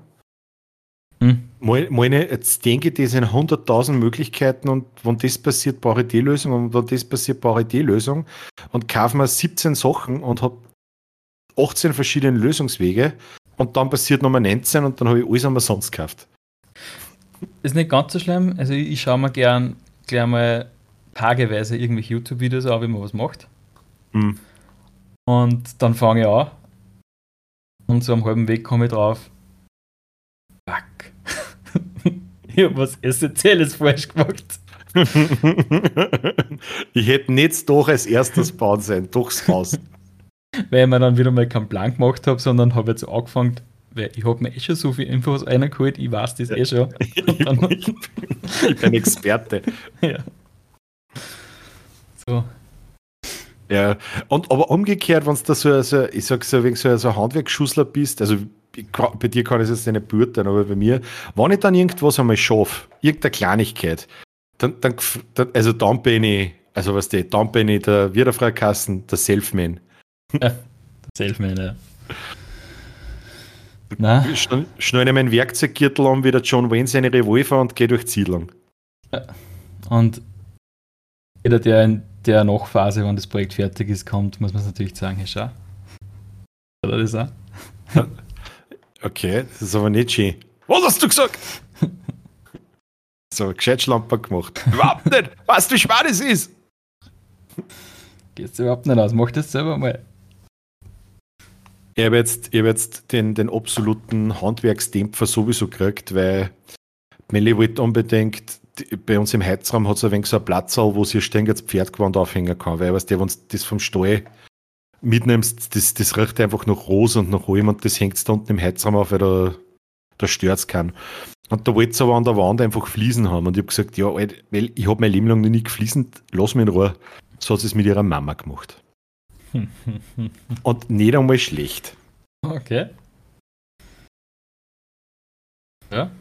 Hm? meine, jetzt denke ich das in 100.000 Möglichkeiten und wenn das passiert, brauche ich die Lösung und wenn das passiert, brauche ich die Lösung und kaufe mir 17 Sachen und habe 18 verschiedene Lösungswege und dann passiert Nummer 19 und dann habe ich alles umsonst gekauft. Ist nicht ganz so schlimm. Also ich, ich schaue mir gern gleich mal tageweise irgendwelche YouTube-Videos an, wie man was macht. Hm. Und dann fange ich an. Und so am halben Weg komme ich drauf. Fuck. ich habe was Essentielles falsch gemacht. ich hätte nicht doch als erstes bauen sein, durchs Haus. Weil ich mir dann wieder mal keinen Plan gemacht habe, sondern habe jetzt angefangen, weil ich habe mir eh schon so viel Infos reingeholt, ich weiß das eh schon. Ich, ich bin Experte. ja. So. Ja, und aber umgekehrt, wenn du so, so, ich sag so, wegen so, so ein Handwerksschusser bist, also kann- bei dir kann ich es jetzt nicht beurteilen, aber bei mir, wenn ich dann irgendwas einmal schaffe, irgendeine Kleinigkeit, dann, dann, also dann bin ich, also was du, dann bin ich der Wiederfreikassen, der Selfman. Selfman, ja. Na, Schn- Schnell mein Werkzeuggürtel an wie der John Wayne seine Revolver und gehe durch die Siedlung. und jeder, der in der Nachphase, wenn das Projekt fertig ist, kommt, muss man es natürlich sagen, hey, schau. Oder das auch? Okay, das ist aber nicht schön. Was hast du gesagt? So, gescheit Schlamper gemacht. Überhaupt nicht. Weißt du, wie schwer das ist? Geht's überhaupt nicht aus. Mach das selber mal. Ich habe jetzt, ich hab jetzt den, den absoluten Handwerksdämpfer sowieso gekriegt, weil Melli wollte unbedingt, bei uns im Heizraum hat es ein wenig so ein Platzal, wo sie ständig das Pferdgewand aufhängen kann, weil weißt du, wenn du das vom Stall mitnimmst, das, das riecht einfach nach Rose und nach allem und das hängt da unten im Heizraum auf, weil da, da stört es keinen. Und da wollte sie aber an der Wand einfach Fliesen haben und ich habe gesagt, ja, Alter, weil ich habe mein Leben lang noch nie gefliesen, lass mich in Ruhe. So hat sie es mit ihrer Mama gemacht. Und nicht einmal schlecht. Okay. Ja.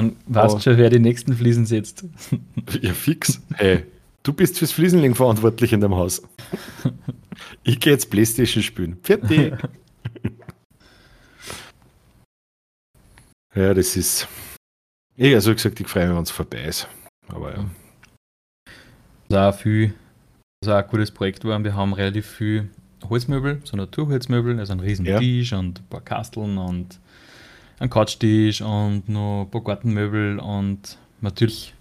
Und weißt Aber- schon, wer die nächsten Fliesen setzt. Ja, fix. Hey, du bist fürs Fliesenling verantwortlich in dem Haus. Ich gehe jetzt Playstation spielen. Fertig. ja, das ist. Ich also gesagt, ich freue mich, wenn es vorbei ist. Aber ja. Das auch viel, das auch ein gutes Projekt war. Wir haben relativ viel Holzmöbel, so Naturholzmöbel, also einen riesen Ja. Tisch und ein paar Kasteln und einen Couchtisch und noch ein paar Gartenmöbel und natürlich,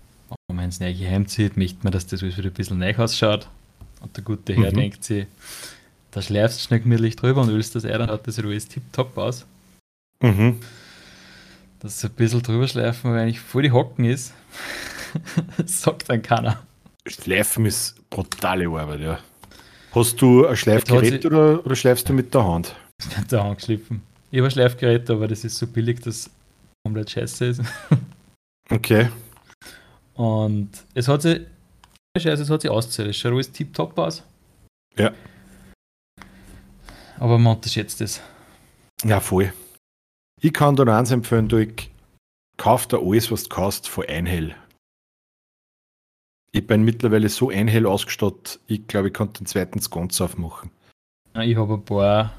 wenn man ins neue Heim zieht, möchte man, dass das alles wieder ein bisschen neu ausschaut. Und der gute Herr Mhm. denkt sich, da schleifst du schnell gemütlich drüber und ölst das ein, dann hat das alles tipptopp aus. Mhm. Dass ein bisschen drüber schleifen, weil eigentlich voll die Hocken ist, sagt dann keiner. Schleifen ist brutale Arbeit, ja. Hast du ein Schleifgerät oder, oder schleifst du mit der Hand? Das wird da angeschliffen. Ich habe ein Schleifgerät, aber das ist so billig, dass komplett scheiße ist. Okay. Und es hat sich, scheiße, es hat sich ausgezahlt. Es schaut alles tipptopp aus. Ja. Aber man unterschätzt es. Ja, voll. Ich kann dir noch eins empfehlen, du, ich kauf dir alles, was du kaufst, von Einhell. Ich bin mittlerweile so einhell ausgestattet, ich glaube, ich kann den zweiten Sconce aufmachen. Ich habe ein paar,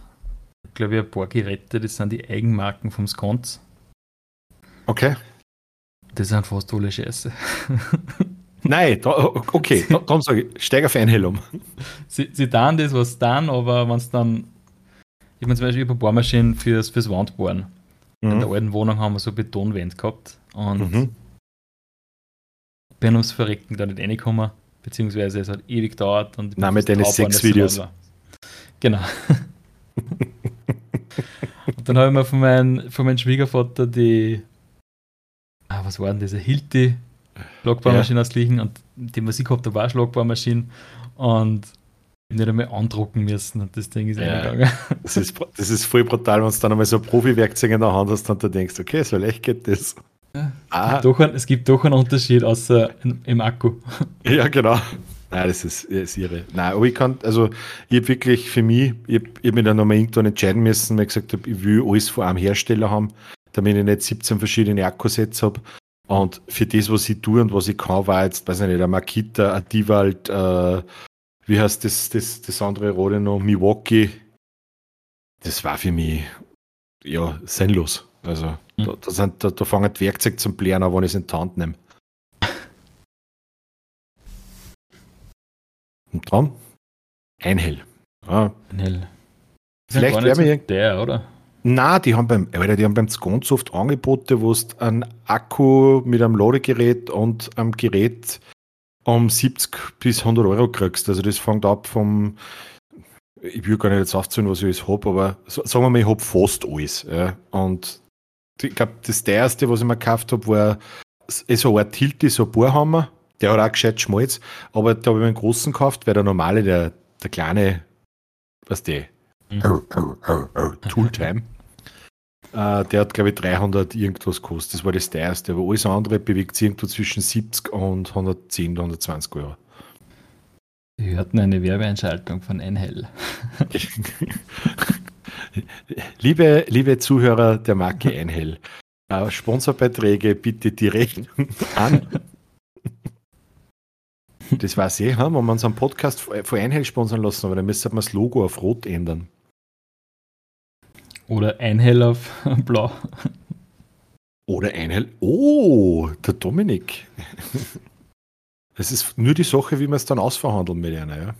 glaube ich, ein paar Geräte, das sind die Eigenmarken vom Sconce. Okay. Das sind fast alle Scheiße. Nein, da, okay, darum sage ich, steig auf Einhell um. Sie, sie tun das, was sie tun, aber wenn es dann. Ich meine zum Beispiel, ich habe eine Bohrmaschine fürs, fürs Wandbohren. Mhm. In der alten Wohnung haben wir so Betonwände gehabt und mhm. bin ums Verrecken da nicht reingekommen, beziehungsweise es hat ewig gedauert. Und Nein, mit deinen sechs Videos. Genau. dann habe ich mir von, mein, von meinem Schwiegervater die, ah, was war denn diese Hilti Schlagbohrmaschine ja. ausliegen und die Musik gehabt, da war Schlagbohrmaschine und nicht einmal andrucken müssen und das Ding ist ja. eingegangen. Das ist, das ist voll brutal, wenn du dann einmal so ein Profi-Werkzeug in der Hand hast und du denkst, okay, so leicht geht das. Ja, ah. es, gibt ein, es, gibt doch einen Unterschied außer im Akku. Ja, genau. Nein, das ist, ist irre. Nein, aber ich kann, also ich habe wirklich für mich, ich habe hab mich dann nochmal irgendwann entscheiden müssen, weil ich gesagt habe, ich will alles von einem Hersteller haben, damit ich nicht 17 verschiedene Akkusets habe. Und für das, was ich tue und was ich kann, war jetzt, weiß ich nicht, ein Makita, ein Diwalt, äh, wie heißt das, das, das andere Rode noch, Milwaukee. Das war für mich, ja, sinnlos. Also, mhm. da, da, sind, da, da fangen die Werkzeuge zum Blären an, wenn ich es in die Hand nehme. Und dann Einhell. Ja. Einhell. Vielleicht wäre mir der, oder? Na, die haben beim, Alter, die haben beim Sconsoft Angebote, wo du einen Akku mit einem Ladegerät und einem Gerät um 70 bis 100 Euro kriegst. Also das fängt ab vom, ich will gar nicht jetzt aufzählen, was ich alles habe, aber sagen wir mal, ich habe fast alles. Ja. Und ich glaube, das teuerste, was ich mir gekauft habe, war so ein Tilti, so ein Bohrhammer. Der hat auch gescheit Schmalz, aber da habe ich mir einen großen gekauft, weil der normale, der, der kleine, was der, Mhm. Tooltime. Äh, der hat, glaube ich, 300 irgendwas gekostet. Das war das teuerste. Aber alles andere bewegt sich irgendwo zwischen 70 und 110, 120 Euro. Wir hatten eine Werbeeinschaltung von Enhell. liebe, liebe Zuhörer der Marke Enhell, äh, Sponsorbeiträge bitte direkt an. Das weiß ich, wenn wir uns einen Podcast von Einhell sponsern lassen, aber dann müsste man das Logo auf Rot ändern. Oder ein Hell auf Blau. Oder ein Hell. Oh, der Dominik. Es ist nur die Sache, wie wir es dann ausverhandeln mit einer, ja.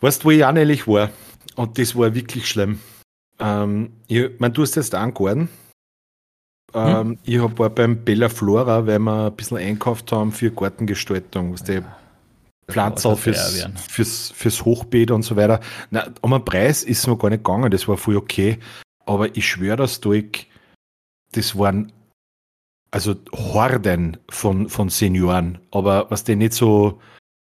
Weißt du, wo ich auch ehrlich war? Und das war wirklich schlimm. Ähm, ich meine, du hast jetzt Garten. Ähm, hm? Ich war beim Bella Flora, weil wir ein bisschen einkauft haben für Gartengestaltung. Was die Pflanzen fürs, fürs, fürs Hochbeet und so weiter. Na, um einen Preis ist es noch gar nicht gegangen, das war voll okay. Aber ich schwöre das durch, das waren also Horden von, von Senioren. Aber was denn nicht so,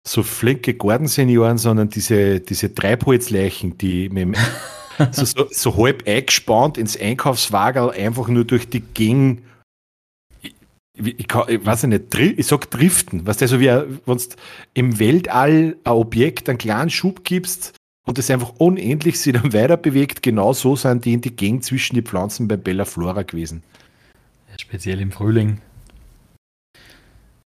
so flinke Gartensenioren, sondern diese, diese Treibholzleichen, die mit so, so, so, halb eingespannt ins Einkaufswagen einfach nur durch die Gegend ich, kann, ich weiß nicht, ich sag driften, weißt du, so wie wenn du im Weltall ein Objekt einen kleinen Schub gibst und es einfach unendlich sich dann weiter bewegt, genau so sind die in die Gegend zwischen die Pflanzen bei Bella Flora gewesen. Speziell im Frühling.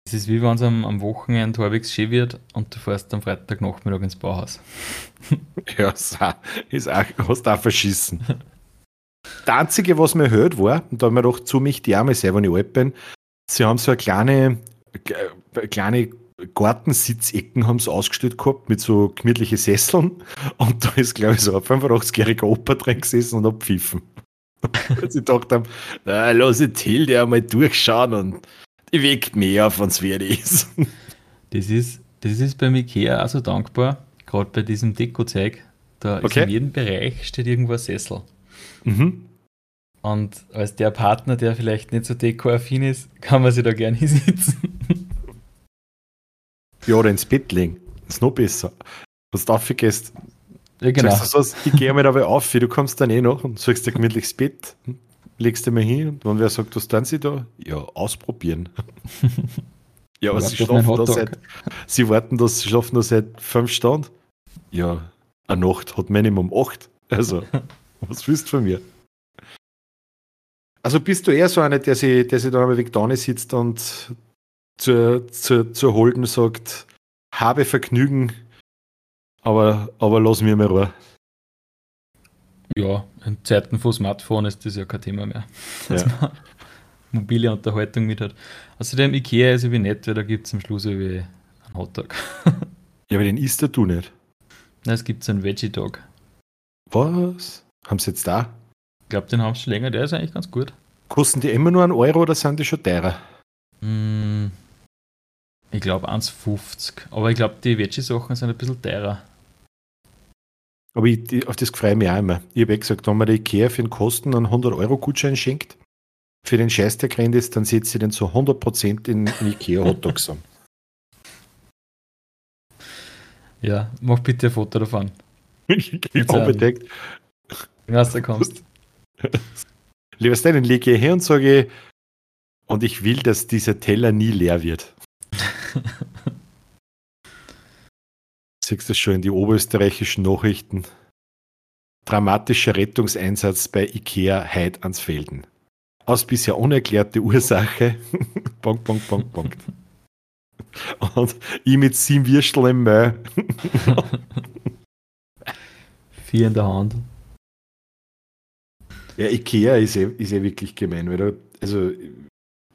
Es ist wie wenn es am, am Wochenende halbwegs schön wird und du fährst am Freitagnachmittag ins Bauhaus. ja, ist auch, hast auch verschissen. Das Einzige, was mir hört, war, und da haben wir doch zu mich die Arme selber, wenn ich alt bin, Sie haben so eine kleine, kleine Gartensitzecken haben sie ausgestellt gehabt mit so gemütlichen Sesseln und da ist, glaube ich, so ein 85-jähriger Opa drin gesessen und abpfiffen. Weil sie gedacht haben, na, lass ich Hilde einmal durchschauen und die weckt mehr auf, wenn es wieder ist. Das ist, das ist beim Ikea auch so dankbar, gerade bei diesem Deko-Zeug. Da okay. ist in jedem Bereich steht irgendwo ein Sessel. Mhm. Und als der Partner, der vielleicht nicht so dekoaffin ist, kann man sich da gerne hinsitzen. Ja, oder ins Bett legen. ist noch besser. Was du aufgehst. Ja, genau. Sagst du, ich gehe mal dabei auf, du kommst dann eh noch und suchst dir gemütliches Bett, legst dir mal hin und wenn wer sagt, was tun sie da? Ja, ausprobieren. ja, aber sie schlafen da seit, sie warten da, sie schlafen da seit fünf Stunden. Ja, eine Nacht hat Minimum acht. Also, was willst du von mir? Also bist du eher so einer, der sich, der sich dann einmal weg da sitzt und zur, zur, zur Holden sagt, habe Vergnügen, aber, aber lass mir mal Ruhe. Ja, in Zeiten von Smartphone ist das ja kein Thema mehr. Dass Ja. man mobile Unterhaltung mit hat. Außerdem Ikea ist irgendwie nett, weil da gibt es am Schluss irgendwie einen Hotdog. Ja, aber den isst du nicht. Na, es gibt so einen Veggie-Dog. Was? Haben sie jetzt da? Ich glaube, den haben sie schon länger, der ist eigentlich ganz gut. Kosten die immer nur einen Euro oder sind die schon teurer? Mm, ich glaube 1,50. Aber ich glaube, die Veggie-Sachen sind ein bisschen teurer. Aber ich, auf das freue ich mich auch immer. Ich habe eh gesagt, wenn man der Ikea für den Kosten einen 100-Euro-Gutschein schenkt, für den Scheiß, der gerannt ist, dann setzt sie den zu 100% in, in Ikea-Hotdogs an. Ja, mach bitte ein Foto davon. ich unbedingt. Was da kommst. Lieber Stan, dann lege ich her und sage, und ich will, dass dieser Teller nie leer wird. Siehst du schon in die oberösterreichischen Nachrichten? Dramatischer Rettungseinsatz bei Ikea Heid ans Felden. Aus bisher unerklärte Ursache. bonk, bonk, bonk, bonk. Und ich mit sieben Würstel im Müll. Vier in der Hand. Ja, Ikea ist eh, ist eh wirklich gemein, weil da, also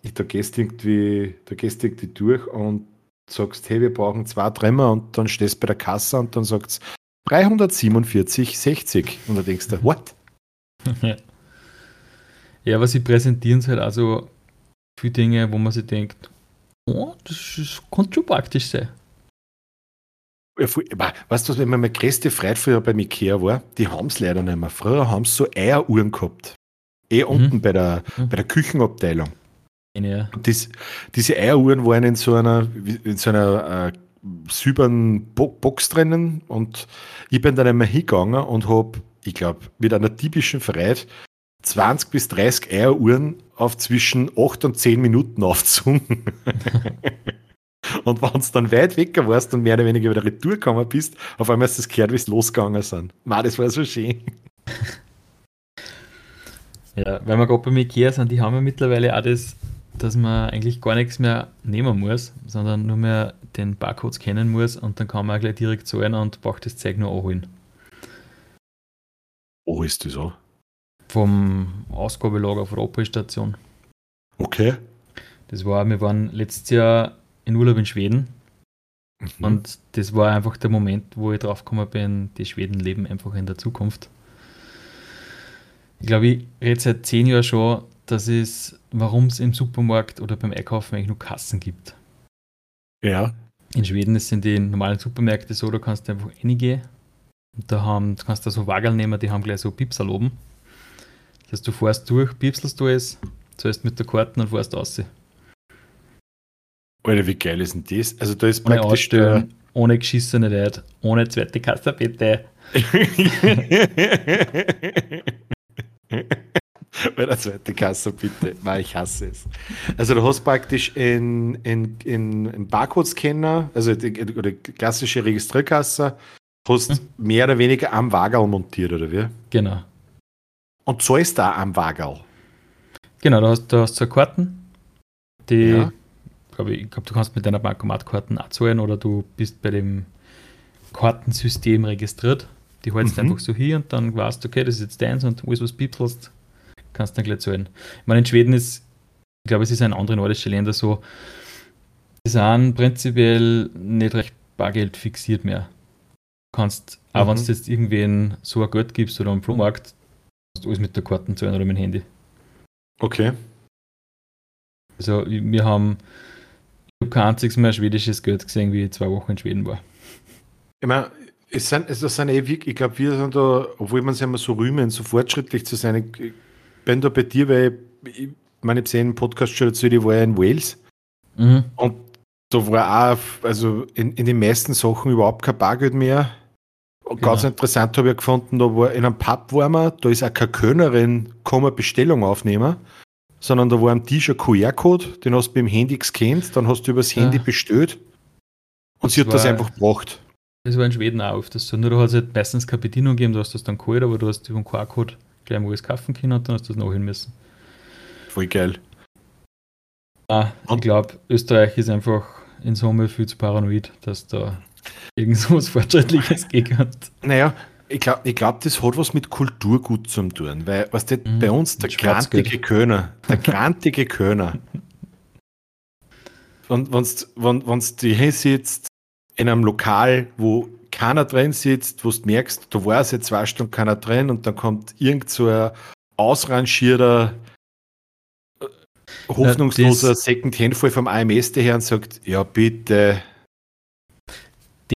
ich, da gehst irgendwie, da gehst du irgendwie durch und sagst, hey, wir brauchen zwei Tremmer und dann stehst du bei der Kasse und dann sagst 347,60 und dann denkst du, what? ja, aber sie präsentieren es halt also für Dinge, wo man sich denkt, oh, das, ist, könnte schon praktisch sein. Weißt du, wenn meine größte Freude früher beim Ikea war? Die haben es leider nicht mehr. Früher haben sie so Eieruhren gehabt. Eh unten bei der, Mhm. bei der Küchenabteilung. Ja. Das, diese Eieruhren waren in so einer, in so einer äh, silbernen Bo Box drinnen und ich bin dann einmal hingegangen und habe, ich glaube, mit einer typischen Freude 20 bis 30 Eieruhren auf zwischen 8 und 10 Minuten aufgezogen. und wenn du dann weit weg warst und mehr oder weniger wieder retour gekommen bist, auf einmal ist das gehört, wie es losgegangen sind. Man, das war so schön. Ja, weil wir gerade beim Ikea sind, die haben ja mittlerweile auch das, dass man eigentlich gar nichts mehr nehmen muss, sondern nur mehr den Barcode scannen muss und dann kann man auch gleich direkt zahlen und braucht das Zeug nur anholen. Oh, ist das so? Vom Ausgabelager von der Opel-Station. Okay. Das war, wir waren letztes Jahr in Urlaub in Schweden Mhm. und das war einfach der Moment, wo ich drauf gekommen bin, die Schweden leben einfach in der Zukunft. Ich glaube, ich rede seit zehn Jahren schon, dass es, warum es im Supermarkt oder beim Einkaufen eigentlich nur Kassen gibt. ja. In Schweden sind die normalen Supermärkte so, da kannst du einfach reingehen und da haben, du kannst da so Wagel nehmen, die haben gleich so Piepsal oben. Das heißt, du fährst durch, piepselst du es, zahlst mit der Karte und fährst raus. Alter, wie geil ist denn das? Also da ist Ohne praktisch der, ohne geschissene Leute, ohne zweite Kasse bitte. Bei der zweiten Kasse, bitte. Nein, ich hasse es. Also, du hast praktisch in, in, in, in Barcode-Scanner, also die, oder klassische Registrierkasse, hast Hm. mehr oder weniger am Wagel montiert, oder wie? Genau. Und zahlst da am Wagel. Genau, da hast du hast so Karten, die, Ja. glaub ich, ich glaube, du kannst mit deiner Bankomatkarten auch zahlen oder du bist bei dem Kartensystem registriert. Die hältst du Mhm. einfach so hier und dann weißt du, okay, das ist jetzt deins und alles, was du kannst du dann gleich zahlen. Ich meine, in Schweden ist, ich glaube, es ist in anderen nordischen Ländern so, die sind prinzipiell nicht recht Bargeld fixiert mehr. Du kannst, auch Mhm. wenn du jetzt irgendwen so ein Geld gibst oder am Flohmarkt, kannst du alles mit der Karte zahlen oder mit dem Handy. Okay. Also wir haben ich hab kein einziges Mal schwedisches Geld gesehen, wie ich zwei Wochen in Schweden war. Ich meine, es sind, es das sind eh, wirklich- ich glaube, wir sind da, obwohl man sich immer so rühmen, so fortschrittlich zu sein. Ich bin da bei dir, weil ich meine, ich habe einen Podcast schon erzählt, ich war ja in Wales. Mhm. Und da war auch, also in, in den meisten Sachen überhaupt kein Bargeld mehr. Und Genau. Ganz interessant habe ich gefunden, da war in einem Pub war man, da ist auch keine Kellnerin, kann man Bestellung aufnehmen, sondern da war am Tisch ein QR-Code, den hast du dem Handy gescannt, dann hast du übers Handy Ja. bestellt und sie Das hat das war- einfach gebracht. Das war in Schweden auch öfters so. Nur hat es halt meistens keine Bedienung gegeben, du hast das dann geholt, aber du hast über den QR-Code gleich mal alles kaufen können und dann hast du das nachholen müssen. Voll geil. Ah, ich glaube, Österreich ist einfach in Summe viel zu paranoid, dass da irgend so was Fortschrittliches könnte. Naja, ich glaube, ich glaub, das hat was mit Kulturgut zu tun, weil was der, mhm, bei uns der grantige Könner, der grantige Könner, wenn du die hinsitzt in einem Lokal, wo keiner drin sitzt, wo du merkst, da war seit zwei Stunden keiner drin und dann kommt irgend so ein ausrangierter, äh, hoffnungsloser Second-Hand-Fall vom AMS daher und sagt, ja bitte.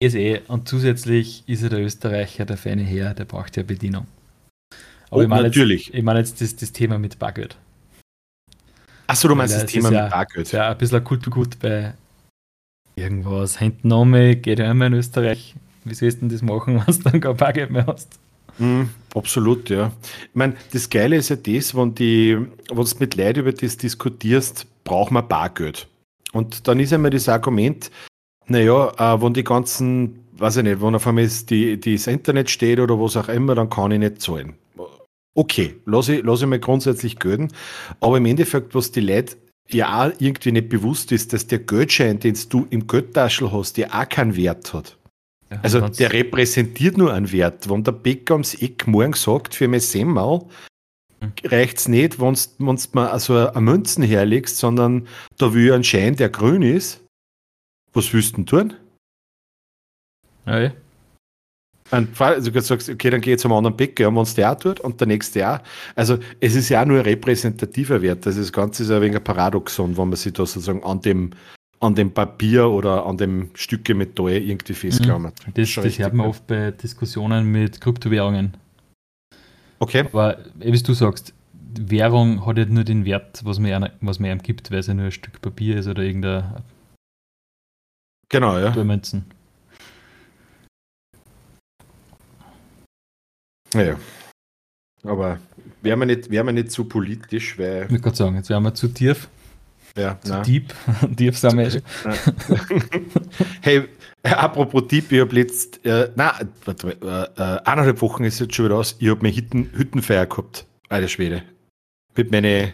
DSE und zusätzlich ist er der Österreicher, der feine Herr, der braucht ja Bedienung. Aber oh, ich meine natürlich. Jetzt, ich meine jetzt das, das Thema mit Bargeld. Achso, du meinst das, das Thema mit Bargeld. Ja, ein bisschen Kulturgut bei irgendwas. Um geht ja immer in Österreich. Wie sollst du denn das machen, wenn du dann kein Bargeld mehr hast? Mm, absolut, ja. Ich meine, das Geile ist ja das, wenn, die, wenn du mit Leuten über das diskutierst, braucht man Bargeld. Und dann ist einmal das Argument, naja, äh, wenn die ganzen, weiß ich nicht, wenn auf einmal die, das Internet steht oder was auch immer, dann kann ich nicht zahlen. Okay, lasse ich, lass ich mal grundsätzlich gelten. Aber im Endeffekt, was die Leute ja auch irgendwie nicht bewusst ist, dass der Geldschein, den du im Geldtaschel hast, ja auch keinen Wert hat. Ja, also der repräsentiert nur einen Wert. Wenn der Bäcker ums Eck morgen sagt, für mein Semmel hm. reicht es nicht, wenn du mal also eine Münzen herlegst, sondern da will ich einen Schein, der grün ist. Was willst du denn tun? Ja, also du sagst, okay, dann geh ich zum anderen Bäcker, und wenn es der auch tut und der nächste auch. Also es ist ja auch nur ein repräsentativer Wert. Also das Ganze ist ein wenig ein Paradoxon, wenn man sich da sozusagen an dem an dem Papier oder an dem Stücke Metall irgendwie festklammert. Mhm. Das, das hört man oft bei Diskussionen mit Kryptowährungen. Okay. Aber wie du sagst, Währung hat ja nur den Wert, was man, was man einem gibt, weil es ja nur ein Stück Papier ist oder irgendein Genau, ja. Münzen. Ja. Aber wären wir nicht, wär nicht zu politisch, weil. Ich würde gerade sagen, jetzt wären wir zu tief. Ja, zu deep. deep wir Hey, apropos deep, ich habe jetzt, äh, nein, warte, äh, äh, eineinhalb Wochen ist jetzt schon wieder aus, ich habe mir Hütten, Hüttenfeier gehabt, alter Schwede. Mit meinen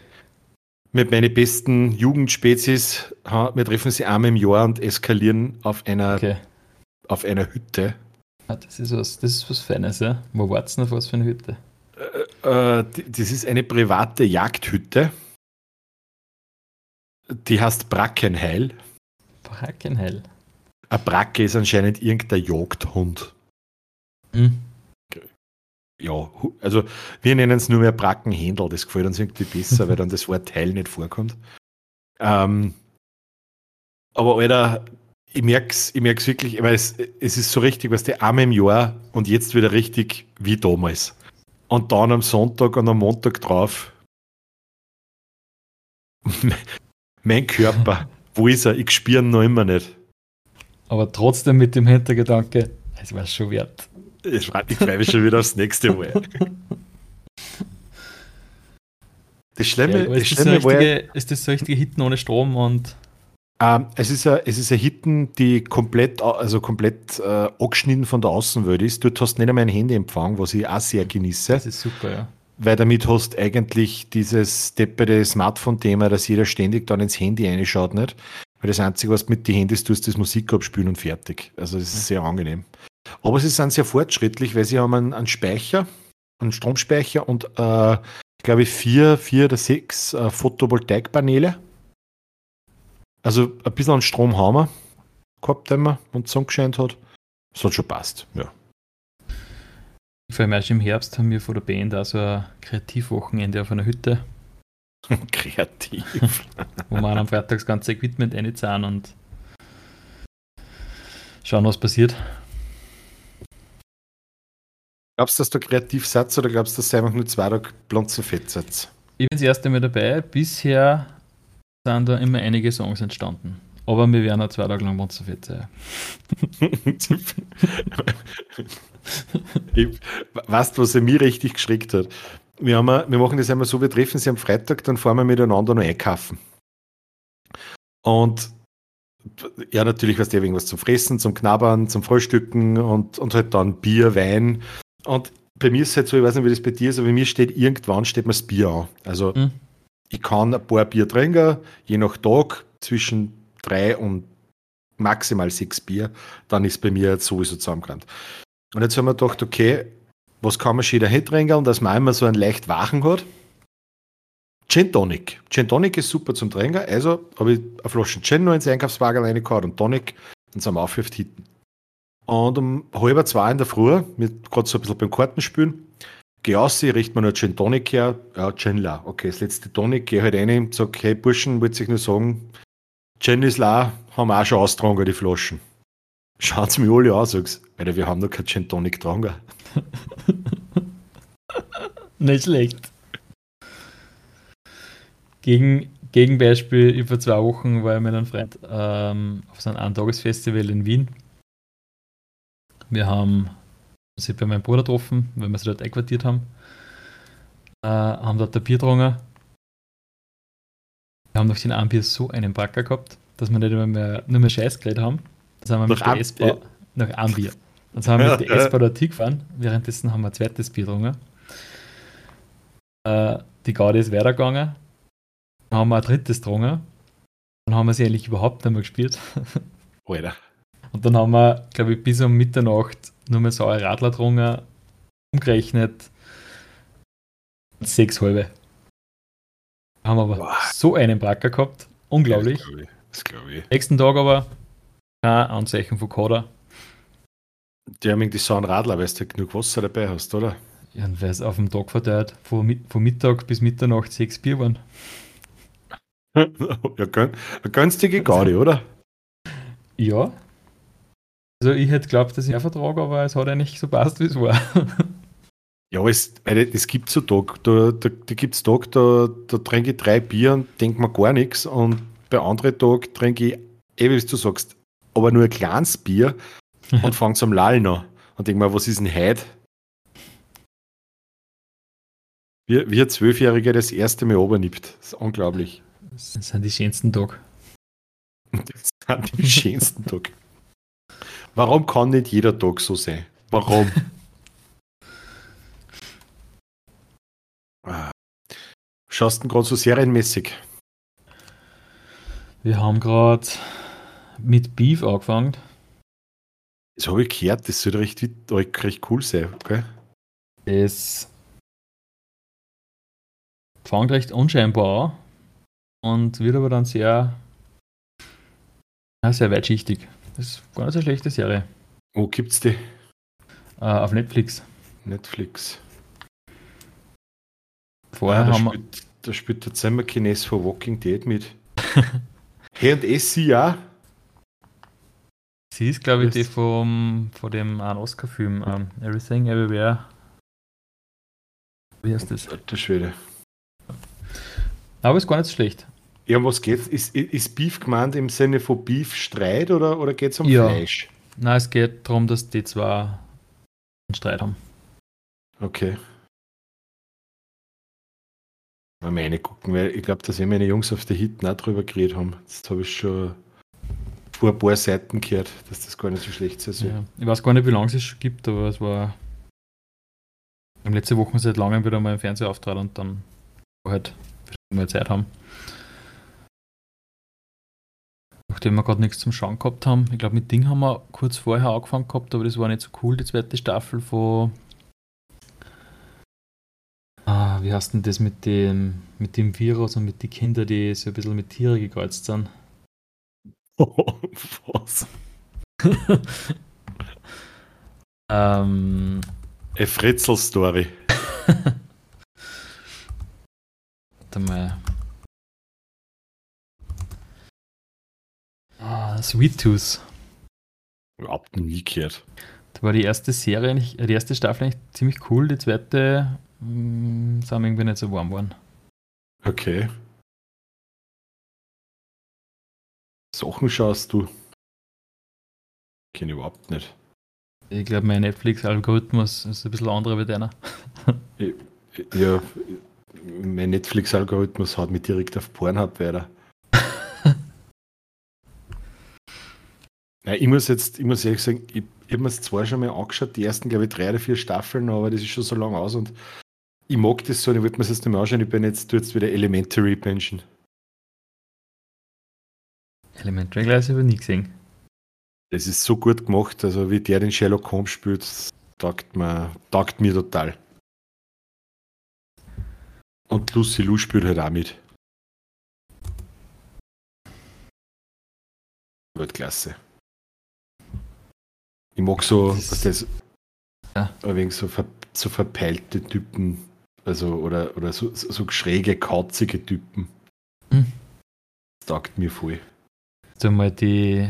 mit meinen besten Jugendspezies, wir treffen sie einmal im Jahr und eskalieren auf einer, okay. auf einer Hütte. Ah, das, ist was, das ist was Feines, ja? Wo wart's noch was für eine Hütte? Äh, äh, das ist eine private Jagdhütte. Die heißt Brackenheil. Brackenheil. Ein Bracke ist anscheinend irgendein Jagdhund. Hm. Ja, also wir nennen es nur mehr Brackenhändel, das gefällt uns irgendwie besser, weil dann das Wort Heil nicht vorkommt. Ähm, aber Alter, ich merk's, ich merk's wirklich, weil es, es ist so richtig, was der einmal im Jahr und jetzt wieder richtig wie damals. Und dann am Sonntag und am Montag drauf. Mein Körper, wo ist er? Ich spüre ihn noch immer nicht. Aber trotzdem mit dem Hintergedanke, es war schon wert. Ich freue mich schon wieder aufs nächste Mal. Das Schlimme, ja, das Schlimme so richtige, ist das so richtige Hitten ohne Strom und ähm, es ist ein, es ist eine Hitten, die komplett, also komplett äh, angeschnitten von der Außenwelt ist. Dort hast du nicht einmal ein Handyempfang, was ich auch sehr genieße. Das ist super, ja. Weil damit hast eigentlich dieses deppere Smartphone-Thema, dass jeder ständig dann ins Handy reinschaut, nicht? Weil das Einzige, was du mit den Handys tust, ist Musik abspielen und fertig. Also das ist sehr angenehm. Aber sie sind sehr fortschrittlich, weil sie haben einen, einen Speicher, einen Stromspeicher und äh, ich glaube vier, vier oder sechs äh, Photovoltaikpaneele also ein bisschen an Strom haben wir gehabt, wenn man und Sonne gescheint hat. Das hat schon passt, ja. Vor allem erst im Herbst haben wir vor der Band auch so ein Kreativwochenende auf einer Hütte. Kreativ. wo wir am Freitag das ganze Equipment reinzahlen und schauen, was passiert. Glaubst du, dass du kreativ setzt oder glaubst du, dass du einfach nur zwei Tage Blonzenfett setzt? Ich bin das erste Mal dabei. Bisher sind da immer einige Songs entstanden. Aber wir werden auch zwei Tage lang Monsterfett sein. weißt du, was er mir richtig geschreckt hat? Wir, haben, wir machen das einmal so, wir treffen sie am Freitag, dann fahren wir miteinander noch einkaufen. Und ja, natürlich, was du, irgendwas zum Fressen, zum Knabbern, zum Frühstücken und, und halt dann Bier, Wein. Und bei mir ist es halt so, ich weiß nicht, wie das bei dir ist, aber bei mir steht irgendwann steht mir das Bier an. Also mhm ich kann ein paar Bier trinken, je nach Tag zwischen drei und maximal sechs Bier, dann ist bei mir jetzt sowieso zusammengerannt. Und jetzt haben wir gedacht, okay, was kann man schon da trinken, dass man einmal so einen leicht wachen hat? Gin Tonic. Gin Tonic ist super zum Trinken, also habe ich eine Flasche Gin noch ins Einkaufswagen reingehauen und Tonic und sind wir aufgehört hinten. Und um halb zwei in der Früh, mit gerade so ein bisschen beim Kartenspielen, gehe aus, richte mir nur Gin Tonic her, ja, Gin la. Okay, das letzte Tonic, gehe halt rein und sage, hey Burschen, wollte ich nur sagen, Gin ist la, haben wir auch schon austragen, die Flaschen. Schauen sie mich alle an, sag's, Alter, wir haben noch kein Gin Tonic getragen. Nicht schlecht. Gegen, Gegenbeispiel, über zwei Wochen war ich mit einem Freund ähm, auf so einem Eintagesfestival in Wien. Wir haben uns bei meinem Bruder getroffen, weil wir sie dort einquartiert haben. Äh, haben dort ein Bier getrunken. Wir haben nach den einen Bier so einen Backer gehabt, dass wir nicht mehr, mehr mehr Scheiß geredet haben. Dann sind wir mit der S-Bahn nach einem Bier. Dann sind wir mit der S-Bahn dorthin gefahren. Währenddessen haben wir ein zweites Bier getrunken. Äh, die Garde ist weitergegangen. Dann haben wir ein drittes getrunken. Dann haben wir sie eigentlich überhaupt nicht mehr gespielt. Alter. Und dann haben wir, glaube ich, bis um Mitternacht nur mehr saure Radler getrunken, umgerechnet sechs halbe. Haben aber wow. so einen Bracker gehabt. Unglaublich. Das glaube ich. Das glaub ich. Nächsten Tag aber kein Anzeichen von Kader. Die haben die sauren Radler, weil du genug Wasser dabei hast, oder? Ja, und weil es auf dem Tag verteilt von, von Mittag bis Mitternacht sechs Bier waren. ja, günstige Gaudi, oder? Ja. Also ich hätte geglaubt, dass ich einen Vertrag, aber es hat eigentlich so passt, wie es war. Ja, es, es gibt so Tag, da, da, da gibt es Tag, da, da trinke ich drei Bier und denke mir gar nichts und bei anderen Tag trinke ich, eh wie du sagst, aber nur ein kleines Bier und fange zum Lallen an und denke mir, was ist denn heute? Wie, wie ein Zwölfjähriger das erste Mal obernippt. Das ist unglaublich. Das sind die schönsten Tage. Das sind die schönsten Tage. Warum kann nicht jeder Tag so sein? Warum? Schaust du gerade so serienmäßig? Wir haben gerade mit Beef angefangen. Das habe ich gehört, das soll recht, recht cool sein, okay? Es fängt recht unscheinbar an und wird aber dann sehr, sehr weitschichtig. Das ist gar nicht so eine schlechte Serie. Wo gibt's die? Uh, auf Netflix. Netflix. Vorher ah, haben spielt, wir. Da spielt der Zimmerkines von Walking Dead mit. hey, und es sie ja. Sie ist, glaube ich, die vom, von dem einen Oscar-Film, um, ähm, Everything Everywhere. Wie heißt das? Der Schwede. Aber ist gar nicht so schlecht. Ja, um was geht's? Ist, ist Beef gemeint im Sinne von Beef Streit oder, oder geht es um ja. Fleisch? Nein, es geht darum, dass die zwei einen Streit haben. Okay. Mal meine gucken, weil ich glaube, dass wir meine Jungs auf der Hit auch drüber geredet haben. Jetzt habe ich schon vor ein paar Seiten gehört, dass das gar nicht so schlecht soll. Ja. Ich weiß gar nicht, wie lange es schon gibt, aber es war. Am letzte Woche seit langem wieder mal im Fernseher auftrat und dann halt mal Zeit haben. Nachdem wir gerade nichts zum Schauen gehabt haben. Ich glaube, mit Ding haben wir kurz vorher angefangen gehabt, aber das war nicht so cool, die zweite Staffel von. Ah, wie heißt denn das mit dem, mit dem Virus und mit den Kindern, die so ein bisschen mit Tieren gekreuzt sind? Oh, was? ähm. A Fritzel-Story. Warte mal. Sweet Tooth. Überhaupt nie gehört. Das war die erste Serie, die erste Staffel eigentlich ziemlich cool, die zweite mh, mm, sind wir irgendwie nicht so warm geworden. Okay. Sachen schaust du? Kenne ich überhaupt nicht. Ich glaube, mein Netflix-Algorithmus ist ein bisschen anderer wie deiner. ja, mein Netflix-Algorithmus haut mich direkt auf Pornhub weiter. Ja, ich muss jetzt, ich muss ehrlich sagen, ich, ich habe mir es zwar schon mal angeschaut, die ersten, glaube ich, drei oder vier Staffeln, aber das ist schon so lange aus und ich mag das so, ich wollte mir das jetzt nicht mehr anschauen, ich bin jetzt, tu jetzt wieder Elementary Pension. Elementary Glass habe ich nie gesehen. Das ist so gut gemacht, also wie der den Sherlock Holmes spielt, taugt mir, taugt mir total. Und Lucy Lou spielt halt auch mit. Weltklasse. Ich mag so, Das- was das, Ja. ein wenig so, ver, so verpeilte Typen, also oder, oder so, so, so schräge, kauzige Typen. Hm. Das taugt mir voll. Hast du mal die,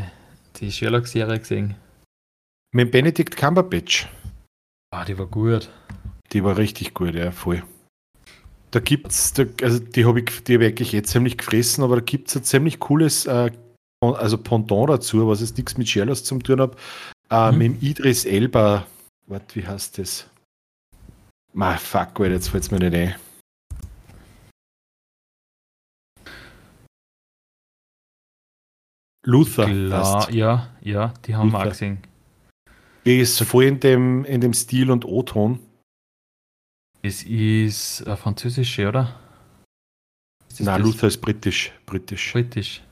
die Sherlock-Serie gesehen? Mit Benedict Cumberbatch. Ah, die war gut. Die war richtig gut, ja, voll. Da gibt's, da, also die habe ich, die hab ich eigentlich jetzt ziemlich gefressen, aber da gibt es ein ziemlich cooles, äh, also Pendant dazu, was jetzt nichts mit Sherlock zu tun hat, äh, Mhm. mit dem Idris Elba. Warte, wie heißt das? Ma, fuck, Alter, jetzt fällt es mir nicht ein. Luther. Klar, ja, ja, die haben wir auch Luther. gesehen. Ist voll in dem, in dem Stil und O-Ton. Es ist eine französische, oder? Ist Nein, das? Luther ist britisch. britisch. Britisch.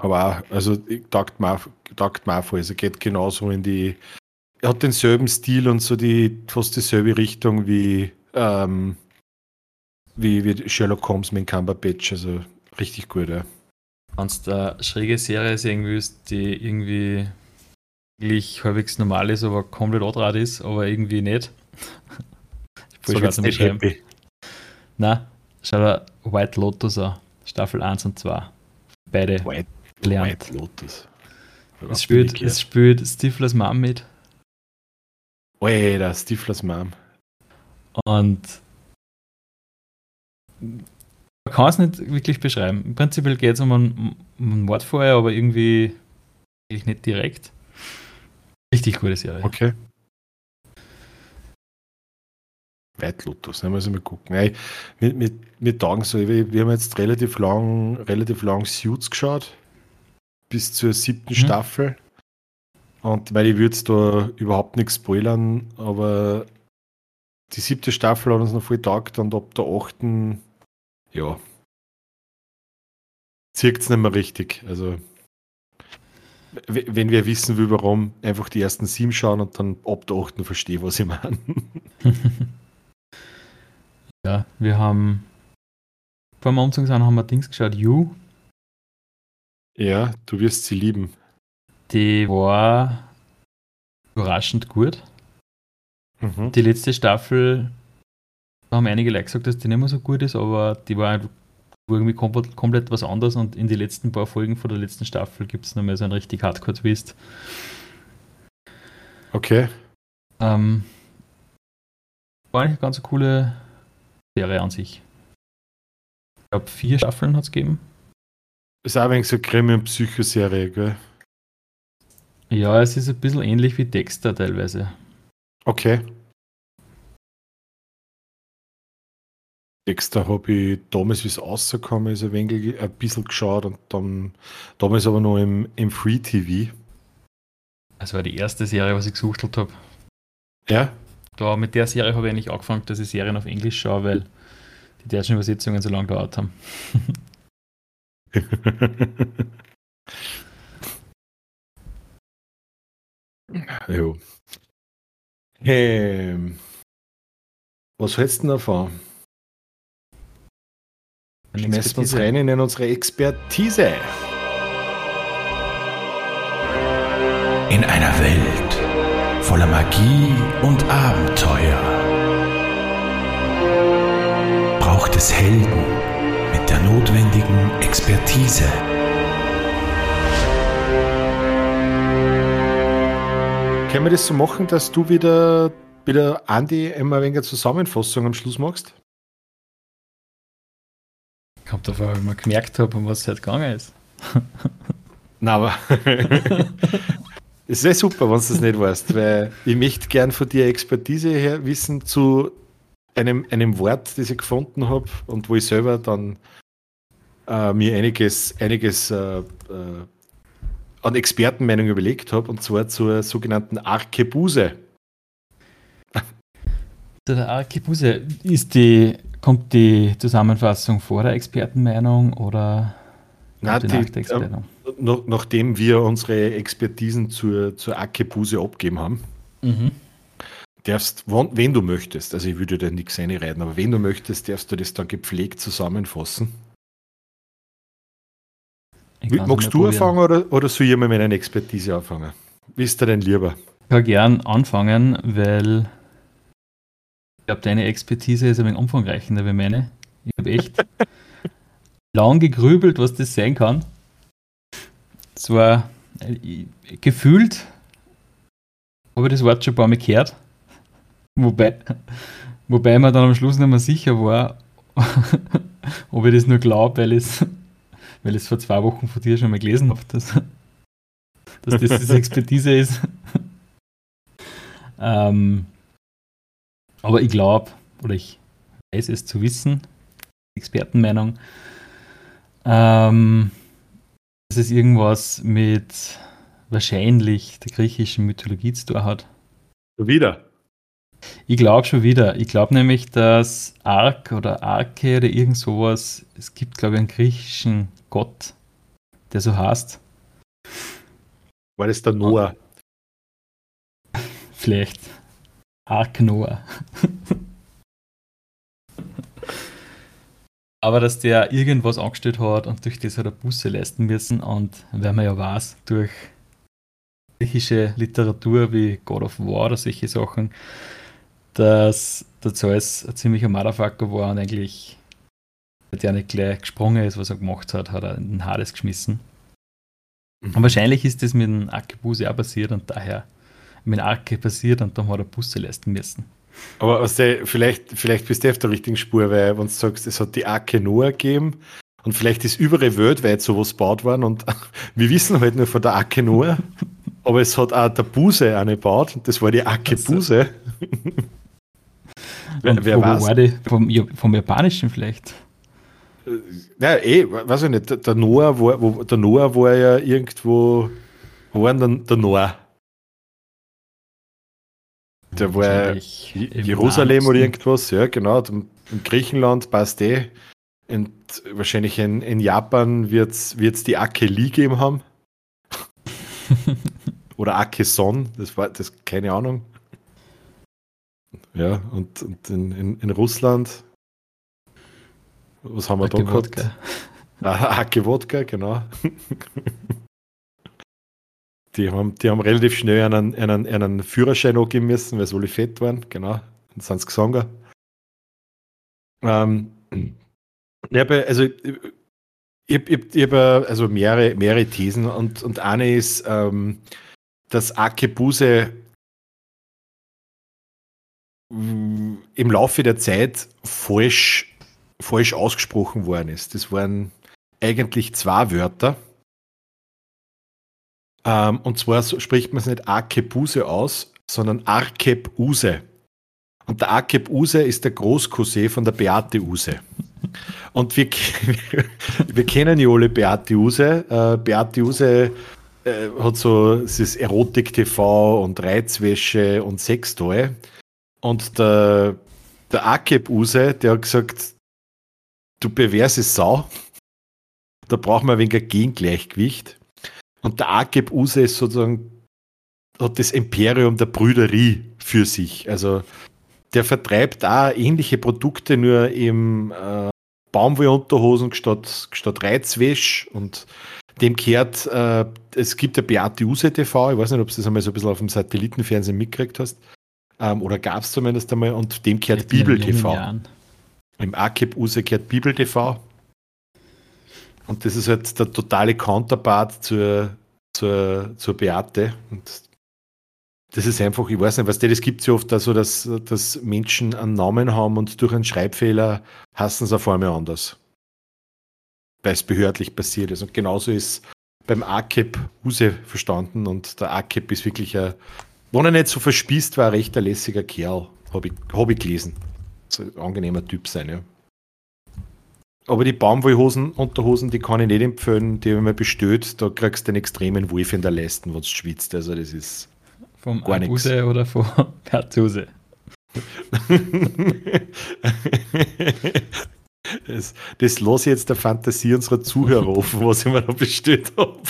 Aber auch, also taugt mir, auch- taugt mir voll. Also geht genauso in die. Er hat denselben Stil und so die fast dieselbe Richtung wie, ähm, wie, wie Sherlock Holmes mit Cumberbatch. Also richtig gut, ja. Wenn du eine schräge Serie sehen willst, die irgendwie eigentlich halbwegs normal ist, aber komplett andraht ist, aber irgendwie nicht. Voll Sag schwer jetzt nicht happy. Nein, schau dir White Lotus an. Staffel 1 und 2. Beide White, gelernt. White Lotus. Es spielt, es spielt Stiflers Mom mit Alter, Stiflers Mom. und man kann es nicht wirklich beschreiben. Im Prinzip geht es um einen, um einen Mord vorher, aber irgendwie nicht direkt. Richtig gute Serie. Okay. White Lotus, ne, muss ich mal gucken. Nein, mit, mit, mit Tagen so, wir, wir haben jetzt relativ lang, relativ lang Suits geschaut, bis zur siebten Mhm. Staffel. Und weil ich würde jetzt da überhaupt nichts spoilern, aber die siebte Staffel hat uns noch voll taugt und ab der achten, ja, zirkt es nicht mehr richtig. Also, wenn wir wissen will, warum, einfach die ersten sieben schauen und dann ab der achten verstehe, was ich meine. ja, wir haben vor dem sind, haben wir Dings geschaut, You. Ja, du wirst sie lieben. Die war überraschend gut. Mhm. Die letzte Staffel, da haben einige Leute gesagt, dass die nicht mehr so gut ist, aber die war einfach irgendwie komplett, komplett was anderes und in die letzten paar Folgen von der letzten Staffel gibt es nochmal so einen richtig Hardcore-Twist. Okay. Ähm, war eigentlich eine ganz coole Serie an sich. Ich glaube, vier Staffeln hat es gegeben. Ist auch ein so Krimi- und Psychoserie, gell? Ja, es ist ein bisschen ähnlich wie Dexter teilweise. Okay. Dexter habe ich damals, wie es rausgekommen ist, ein, wenig, ein bisschen geschaut und dann damals aber noch im, im Free TV. Das war die erste Serie, was ich gesuchtelt habe. Ja? Da, mit der Serie habe ich eigentlich angefangen, dass ich Serien auf Englisch schaue, weil die deutschen Übersetzungen so lange gedauert haben. jo. Ähm, was hältst du denn davon? Schmeißen wir uns rein in unsere Expertise. In einer Welt voller Magie und Abenteuer braucht es Helden mit der notwendigen Expertise. Können wir das so machen, dass du wieder, wieder Andi immer ein wenig eine Zusammenfassung am Schluss machst? Kommt davon, wenn man gemerkt habe, um was es halt gegangen ist. Na, aber es wäre super, wenn du das nicht weißt, weil ich möchte gern von dir Expertise her wissen zu einem, einem Wort, das ich gefunden habe und wo ich selber dann äh, mir einiges, einiges äh, äh, an Expertenmeinung überlegt habe, und zwar zur sogenannten Arkebuse. Der Arkebuse, ist die, kommt die Zusammenfassung vor der Expertenmeinung oder Na, die nach der Expertenmeinung? noch, nachdem wir unsere Expertisen zur, zur Akebuse abgeben haben, Mhm. darfst, wann, wenn du möchtest, also ich würde da nichts reinreiten, aber wenn du möchtest, darfst du das dann gepflegt zusammenfassen. Magst du probieren. anfangen oder, oder soll ich mal mit meiner Expertise anfangen? Wie ist dir denn lieber? Ich kann gern anfangen, weil ich glaube, deine Expertise ist ein wenig umfangreicher wie meine. Ich habe echt lang gegrübelt, was das sein kann. Es war äh, gefühlt, habe ich das Wort schon ein paar Mal gehört. Wobei, wobei man dann am Schluss nicht mehr sicher war, ob ich das nur glaube, weil ich es weil vor zwei Wochen von dir schon mal gelesen habe, dass, dass das das Expertise ist. ähm, aber ich glaube, oder ich weiß es zu wissen, Expertenmeinung, ähm, dass es irgendwas mit wahrscheinlich der griechischen Mythologie zu tun hat. Wieder. Ich glaube schon wieder. Ich glaube nämlich, dass Ark oder Arke oder irgend sowas, es gibt, glaube ich, einen griechischen Gott, der so heißt. War das der Noah? Vielleicht Ark Noah. Aber dass der irgendwas angestellt hat und durch das hat er Busse leisten müssen und weil man ja weiß, durch griechische Literatur wie God of War oder solche Sachen, dass der Zeus ein ziemlicher Motherfucker war und eigentlich, weil der nicht gleich gesprungen ist, was er gemacht hat, hat er in den Hades geschmissen. Und wahrscheinlich ist das mit dem Arkebuse auch passiert und daher mit Arke passiert und dann hat er Busse leisten müssen. Aber der, vielleicht, vielleicht bist du auf der richtigen Spur, weil wenn du sagst, es hat die Arke Noah gegeben und vielleicht ist überall weltweit sowas gebaut worden und wir wissen halt nur von der Arke Noah, aber es hat auch der Buse eine gebaut und das war die Arke Ach so. Buse. wer wer weiß? war die? Vom, vom Japanischen vielleicht. Ja, eh, weiß ich nicht. Der- Noah war, wo, der Noah war ja irgendwo, wo war denn der Noah? Der war im Jerusalem Nahen oder irgendwas, ja, genau. In Griechenland passt eh. Und wahrscheinlich in, in Japan wird es die Ake Li geben haben. oder Ake Son, das war das, keine Ahnung. Ja, und, und in, in, in Russland, was haben wir da Ake gehabt? Wodka. Ah, Ake Wodka, genau. die, haben, die haben relativ schnell einen, einen, einen Führerschein angeben müssen, weil sie alle fett waren, genau. Dann sind sie gesangen. Ähm, ja, bei- also ich habe ich, ich hab, äh, also mehrere, mehrere Thesen und, und eine ist, ähm, dass Akebuse im Laufe der Zeit falsch, falsch ausgesprochen worden ist. Das waren eigentlich zwei Wörter. Ähm, und zwar spricht man es nicht Akebuse aus, sondern Arkebuse. Und der Akebuse ist der Großcousin von der Beate Use. Und wir, wir kennen ja alle Beate Use. Äh, Beate Use äh, hat so dieses Erotik-TV und Reizwäsche und Sextoy. Und der, der Akeb Use, der hat gesagt, du perverse Sau, da brauchen wir ein wenig Gegengleichgewicht. Und der Akeb Use ist sozusagen, hat das Imperium der Brüderie für sich. Also der vertreibt auch ähnliche Produkte, nur im äh, Baumwollunterhosen statt, statt Reizwäsch und dem kehrt, äh, es gibt der Beate Use TV, ich weiß nicht, ob du das einmal so ein bisschen auf dem Satellitenfernsehen mitgekriegt hast, ähm, oder gab es zumindest einmal, und dem in Bibel TV. Jahren. Im Akeb Use kehrt Bibel TV. Und das ist halt der totale Counterpart zur, zur, zur Beate. Und das ist einfach, ich weiß nicht, was das gibt es ja oft da so, dass, dass Menschen einen Namen haben und durch einen Schreibfehler hassen sie auf einmal anders. Weil es behördlich passiert ist. Und genauso ist beim AKEP Use verstanden und der AKEP ist wirklich ein, wenn er nicht so verspießt war, ein recht lässiger Kerl, habe ich, hab ich gelesen. So ein angenehmer Typ sein, ja. Aber die Baumwollhosen, Unterhosen, die kann ich nicht empfehlen, die habe ich mir bestellt. Da kriegst du einen extremen Wolf in der Leisten, wenn du schwitzt. Also das ist Vom Gar oder vom Bertuse. Das, das lasse ich jetzt der Fantasie unserer Zuhörer offen, was ich mir da bestellt habe.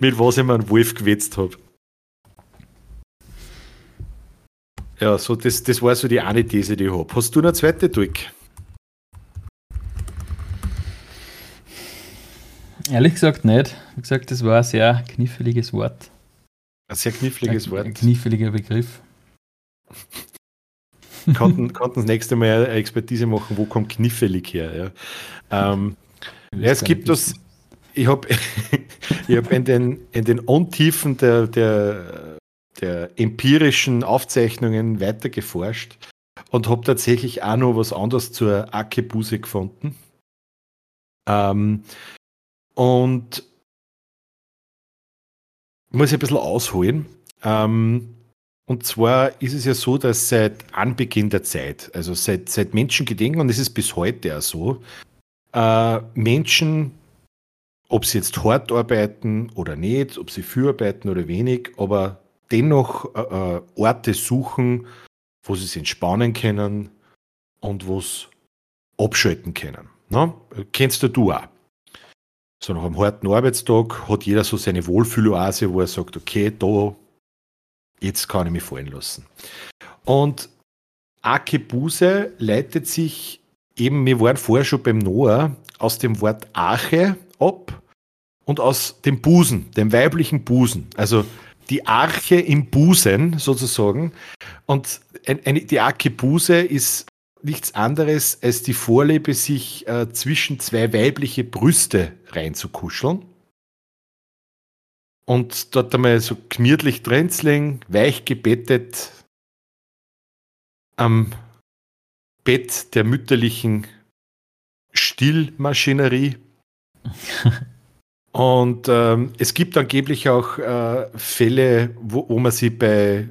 Mit was ich mir einen Wolf gewetzt habe. Ja, so das, das war so die eine These, die ich habe. Hast du eine zweite, Dirk? Ehrlich gesagt nicht. Wie gesagt, das war ein sehr kniffliges Wort. Ein sehr kniffliges ein, Wort. Ein kniffliger Begriff. Konnten, konnten das nächste Mal eine Expertise machen, wo kommt kniffelig her. Ja. Ähm, ja, es gibt das, ich habe ich hab in, den, in den Untiefen der, der, der empirischen Aufzeichnungen weiter geforscht und habe tatsächlich auch noch was anderes zur Akebuse gefunden. Ähm, und muss ich ein bisschen ausholen. Ähm, und zwar ist es ja so, dass seit Anbeginn der Zeit, also seit, seit Menschengedenken, und es ist bis heute auch so, äh, Menschen, ob sie jetzt hart arbeiten oder nicht, ob sie viel arbeiten oder wenig, aber dennoch äh, äh Orte suchen, wo sie sich entspannen können und wo sie abschalten können. Ne? Kennst du du auch? So nach einem harten Arbeitstag hat jeder so seine Wohlfühloase, wo er sagt, okay, da, jetzt kann ich mich fallen lassen. Und Akebuse leitet sich eben, wir waren vorher schon beim Noah, aus dem Wort Arche ab und aus dem Busen, dem weiblichen Busen. Also die Arche im Busen sozusagen. Und eine, die Akebuse ist nichts anderes als die Vorliebe, sich äh, zwischen zwei weibliche Brüste reinzukuscheln. Und dort einmal so gemütlich drinzlegen, weich gebettet am Bett der mütterlichen Stillmaschinerie. Und ähm, es gibt angeblich auch äh, Fälle, wo, wo man sie bei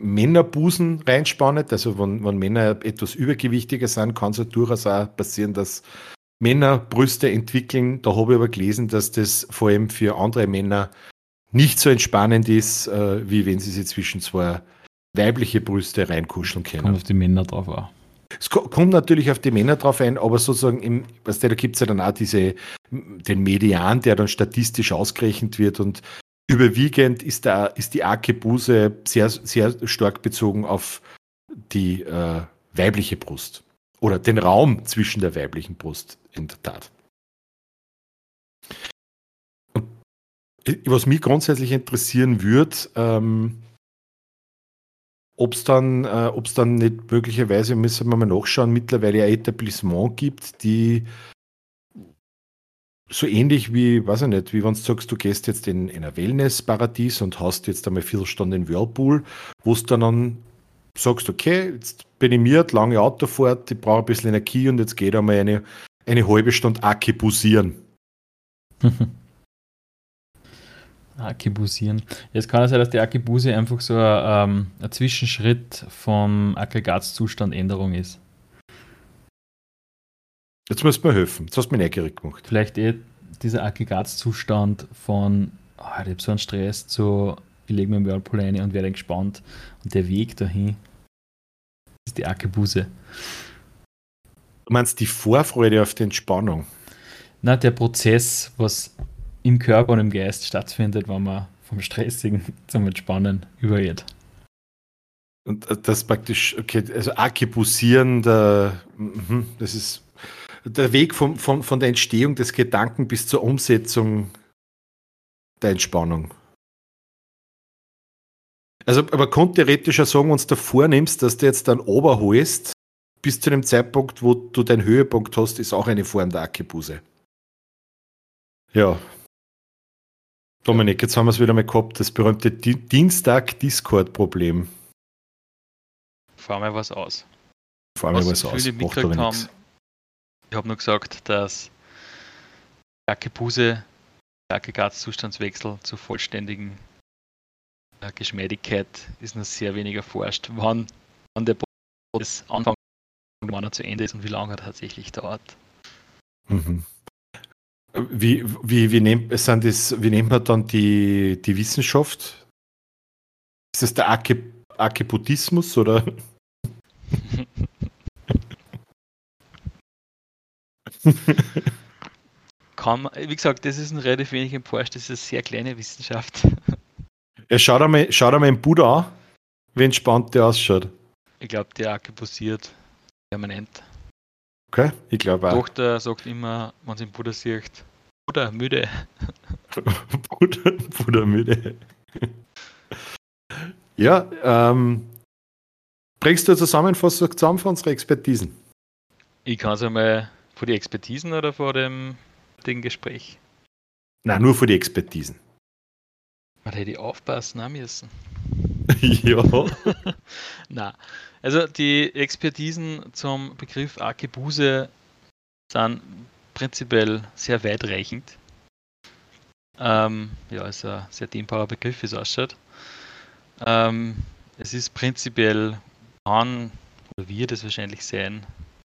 Männerbusen reinspannet. Also wenn, wenn Männer etwas übergewichtiger sind, kann es ja durchaus auch passieren, dass Männer Brüste entwickeln. Da habe ich aber gelesen, dass das vor allem für andere Männer nicht so entspannend ist, äh, wie wenn sie sich zwischen zwei weibliche Brüste reinkuscheln können. Kommt auf die Männer drauf auch. Es kommt natürlich auf die Männer drauf ein, aber sozusagen im, was da gibt es ja dann auch diese, den Median, der dann statistisch ausgerechnet wird und überwiegend ist, da, ist die Arkebuse sehr, sehr stark bezogen auf die äh, weibliche Brust oder den Raum zwischen der weiblichen Brust in der Tat. Und was mich grundsätzlich interessieren würde, ähm, ob es dann, äh, dann nicht möglicherweise, müssen wir mal nachschauen, mittlerweile ein Etablissement gibt, die so ähnlich wie, weiß ich nicht, wie wenn du sagst, du gehst jetzt in, in ein Wellness-Paradies und hast jetzt einmal Viertelstunde in Whirlpool, wo du dann, sagst, okay, jetzt bin ich mir, lange Autofahrt, ich brauche ein bisschen Energie und jetzt geht einmal eine, eine halbe Stunde Akibusieren. Akibusieren. Jetzt kann es sein, dass die Akibuse einfach so ein, ähm, ein Zwischenschritt vom Aggregatzustand Änderung ist. Jetzt musst du mir helfen. Jetzt hast du mich neugierig gemacht. Vielleicht eh dieser Aggregatzustand von, oh, ich habe so einen Stress zu, ich lege mir im Whirlpool rein und werde gespannt. Und der Weg dahin ist die Akebuse. Du meinst die Vorfreude auf die Entspannung? Na, der Prozess, was im Körper und im Geist stattfindet, wenn man vom Stressigen zum Entspannen übergeht. Und äh, das praktisch, okay, also Akibusieren, da, mhm, das ist der Weg vom, von, von der Entstehung des Gedanken bis zur Umsetzung der Entspannung. Also, aber konnte theoretisch auch sagen, wenn du davor nimmst, dass du jetzt dann oberholst, bis zu dem Zeitpunkt, wo du deinen Höhepunkt hast, ist auch eine Form der Akebuse. Ja. Dominik, jetzt haben wir es wieder mal gehabt, das berühmte Dienstag-Discord-Problem. Fahr mal was aus. Fahr mal was, was aus. Macht aber nichts. Ich habe nur gesagt, dass Akebuse, der Aggregatzustandswechsel zur vollständigen äh, Geschmeidigkeit ist noch sehr wenig erforscht. Wann, wann der Prozess anfängt und wann er zu Ende ist und wie lange er tatsächlich dauert. Mhm. Wie, wie, wie, nennt, sind das, wie nennt man dann die, die Wissenschaft? Ist das der Archebuddhismus oder? Man, wie gesagt, das ist ein relativ wenig Porsche, das ist eine sehr kleine Wissenschaft. Ja, schau dir mal, schau dir mal den Buddha an, wie entspannt der ausschaut. Ich glaube, die Acke passiert permanent. Okay, ich glaube Die auch. Tochter sagt immer, wenn sie den Bruder sieht, Bruder, müde. Bruder, Bruder müde. ja, ähm, bringst du eine Zusammenfassung zusammen von unseren Expertisen? Ich kann es einmal vor die Expertisen oder vor dem, dem Gespräch. Nein, nur für die Expertisen. Man hätte aufpassen müssen. ja. Na, also die Expertisen zum Begriff Arkebuse sind prinzipiell sehr weitreichend. Ähm, ja, ist ein sehr dehnbarer Begriff, wie es ausschaut. Ähm, es ist prinzipiell, kann oder wird es wahrscheinlich sein,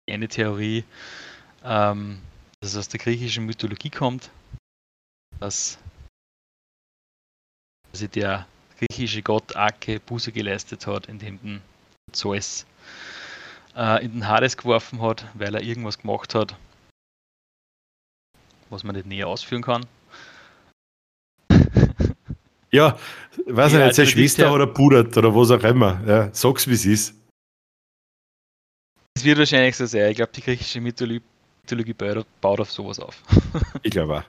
eine Theorie, ähm, dass es aus der griechischen Mythologie kommt, dass also der griechische Gott Ake Buße geleistet hat, indem den Zeus äh, in den Hades geworfen hat, weil er irgendwas gemacht hat, was man nicht näher ausführen kann. Ja, weiß Ja, ich nicht, also seine die Schwester oder Bruder oder was auch immer. Ja, sag's, wie es ist. Es wird wahrscheinlich so sein. Ich glaube, die griechische Mythologie, Mythologie baut auf sowas auf. Ich glaube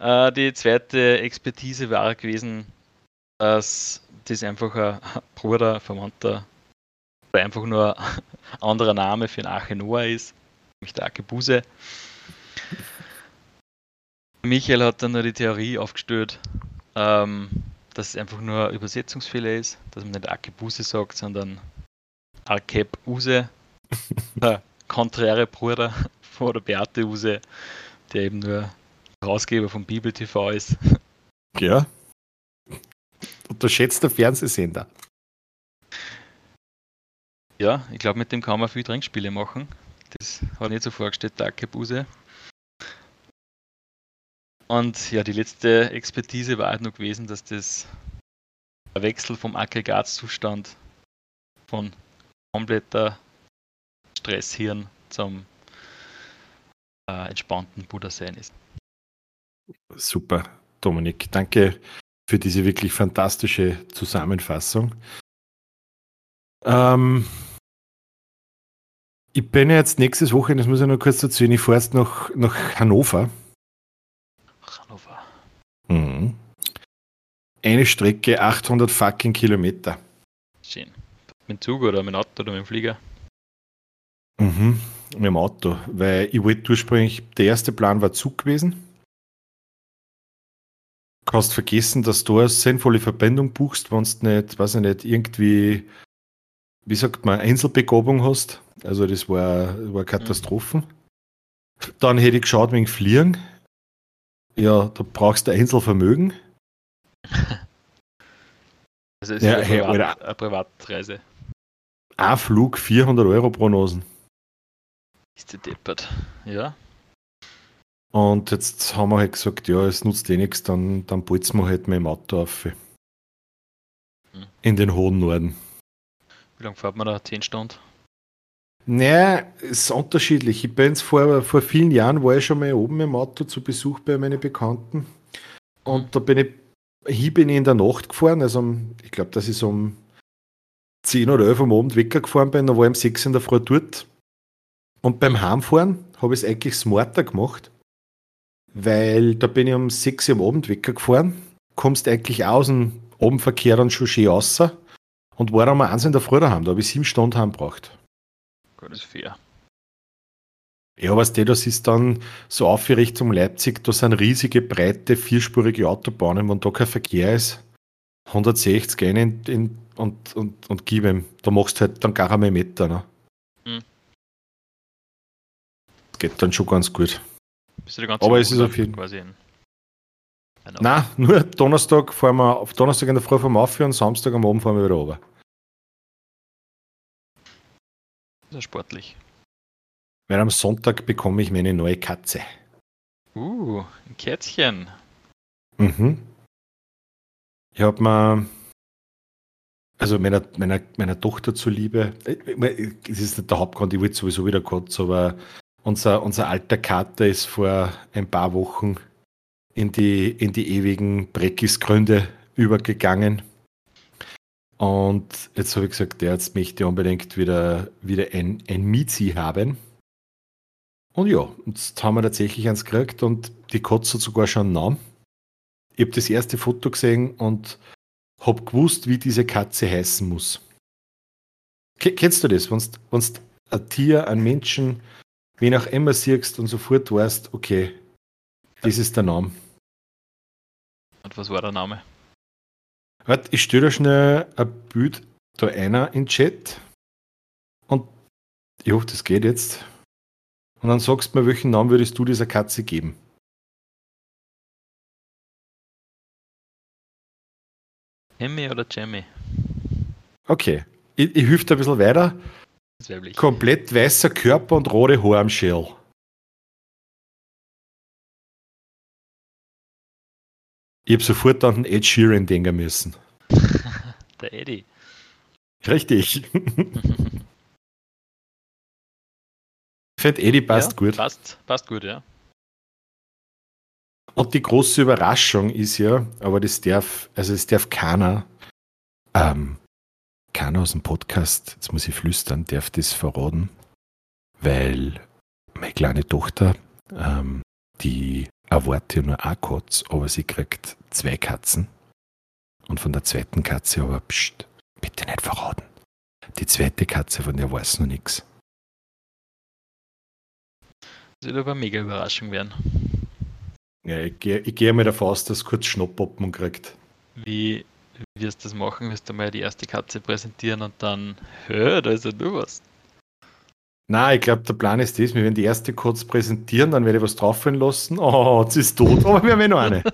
auch. Äh, die zweite Expertise war gewesen, dass das einfach ein Bruder, Verwandter oder einfach nur ein anderer Name für einen Arche Noah ist, nämlich der Arche Buse. Michael hat dann nur die Theorie aufgestellt, ähm, dass es einfach nur ein Übersetzungsfehler ist, dass man nicht Arche Buse sagt, sondern Arkeb Use, der konträre Bruder von der Beate Use, der eben nur Herausgeber von Bibel TV ist. Ja. Unterschätzt der Fernsehsender. Ja, ich glaube, mit dem kann man viel Trinkspiele machen. Das hat nicht so vorgestellt, danke Buse. Und ja, die letzte Expertise war halt noch gewesen, dass das der Wechsel vom Aggregatzustand von kompletter Stresshirn zum äh, entspannten Buddha-Sein ist. Super, Dominik. Danke für diese wirklich fantastische Zusammenfassung. Ähm, ich bin ja jetzt nächstes Wochenende, das muss ich noch kurz dazu, ich fahre jetzt nach, nach Hannover. Hannover. Mhm. Eine Strecke 800 fucking Kilometer. Schön. Mit dem Zug oder mit dem Auto oder mit dem Flieger? Mhm. Mit dem Auto, weil ich wollte ursprünglich, der erste Plan war Zug gewesen. Kannst vergessen, dass du eine sinnvolle Verbindung buchst, wenn du nicht, weiß ich nicht, irgendwie, wie sagt man, Einzelbegabung hast. Also das war, war Katastrophen. Dann hätte ich geschaut wegen Fliegen. Ja, da brauchst du Einzelvermögen. Also es Ja, ist hey, eine, Privat, Alter. eine Privatreise. Ein Flug 400 Euro pro Nasen. Ist die deppert. Ja. Und jetzt haben wir halt gesagt, ja, es nutzt eh nichts, dann, dann bolzen wir halt mit dem Auto auf. Hm. In den hohen Norden. Wie lange fährt man da? 10 Stunden? Naja, es ist unterschiedlich. Ich bin vor, vor vielen Jahren war ich schon mal oben im Auto zu Besuch bei meinen Bekannten. Und da bin ich, hier bin ich in der Nacht gefahren. Also um, ich glaube, dass ich so um 10 oder 11 am Abend weggefahren bin. Da war ich um 6 in der Früh dort. Und beim Heimfahren habe ich es eigentlich smarter gemacht. Weil da bin ich um 6 Uhr am Abend weggefahren. Kommst eigentlich aus dem Abendverkehr dann schon schön raus. Und war um 1 in der Früh daheim. Da habe ich sieben Stunden heim gebraucht. Gut, das ist fair. Ja, was der das ist dann so auf wie Richtung Leipzig, da sind riesige, breite, vierspurige Autobahnen, wenn da kein Verkehr ist, 160 rein in, in, und, und, und gib ihm. Da machst du halt dann gar einmal Meter. Ne? Hm. Das geht dann schon ganz gut. Bist du die ganze Aber es ist auf jeden-. Ein Nein, nur Donnerstag fahren wir, auf Donnerstag in der Früh fahren wir auf und Samstag am Abend fahren wir wieder runter. Ist sportlich. Weil am Sonntag bekomme ich meine neue Katze. Uh, ein Kätzchen. Mhm. Ich habe mir, also meiner, meiner, meiner Tochter zuliebe, es ist nicht der Hauptgrund, ich wollte sowieso wieder Katze, aber unser, unser alter Kater ist vor ein paar Wochen in die, in die ewigen Breckisgründe übergegangen. Und jetzt habe ich gesagt, der jetzt möchte unbedingt wieder, wieder ein, ein Miezi haben. Und ja, jetzt haben wir tatsächlich eins gekriegt und die Katze hat sogar schon einen Namen. Ich habe das erste Foto gesehen und habe gewusst, wie diese Katze heißen muss. Kennst du das, wenn du ein Tier, einen Menschen, wen auch immer siehst und sofort weißt, okay, das ist der Name. Und was war der Name? Warte, ich stelle da schnell ein Bild da einer in den Chat. Und ich hoffe, das geht jetzt. Und dann sagst du mir, welchen Namen würdest du dieser Katze geben? Emmy oder Jamie? Okay, ich, ich hüpfe ein bisschen weiter. Komplett weißer Körper und rote Haare am Schädel. Ich habe sofort an den Ed Sheeran denken müssen. Der Eddie. Richtig. ich finde, Eddie passt ja, gut. Passt, passt gut, ja. Und die große Überraschung ist ja, aber das darf, also es darf keiner, ähm, keiner aus dem Podcast, jetzt muss ich flüstern, darf das verraten, weil meine kleine Tochter, ähm, die erwartet ja nur eine Katze, aber sie kriegt zwei Katzen. Und von der zweiten Katze aber, pst, bitte nicht verraten. Die zweite Katze, von der weiß noch nichts. Das wird aber eine mega Überraschung werden. Ja, ich gehe ich geh mal davon aus, dass kurz Schnopppoppen kriegt. Wie wirst du das machen? Wirst du mal die erste Katze präsentieren und dann, hör, da ist ja nur was. Nein, ich glaube, der Plan ist das, wir werden die erste kurz präsentieren, dann werde ich was drauf lassen. Oh, jetzt ist tot, aber wir haben ja noch eine.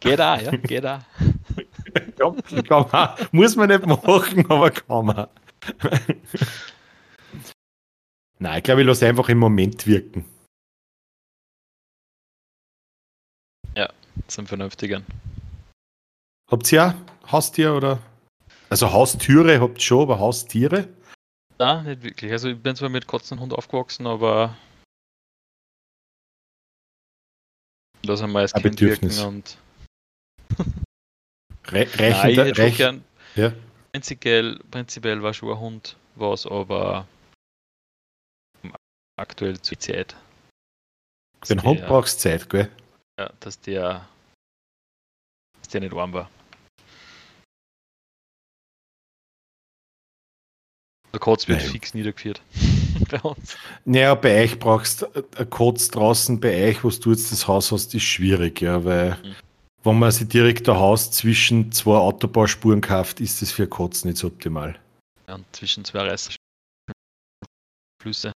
Geht da, ja, geht da. ja, kann man. Muss man nicht machen, aber kann man. Nein, ich glaube, ich lasse einfach im Moment wirken. Zum Vernünftigen. Habt ihr auch Haustier oder? Also Haustüre habt ihr schon, aber Haustiere? Nein, nicht wirklich. Also ich bin zwar mit Katzen und Hund aufgewachsen, aber das wir als Ein Kind Bedürfnis. und Re Nein, ich da, hätte gern, ja? prinzipiell, prinzipiell war schon ein Hund was, aber aktuell zu Zeit. Für einen Hund brauchst du Zeit, gell? Ja, dass der, dass der nicht warm war. Der Kotz wird Nein. fix niedergeführt bei uns. Naja, bei euch brauchst du Kotz draußen, bei euch, wo du jetzt das Haus hast, ist schwierig, ja, weil Mhm. wenn man sich direkt ein Haus zwischen zwei Autobauspuren kauft, ist das für Kotz nicht so optimal. Ja, und zwischen zwei Reißer Flüsse.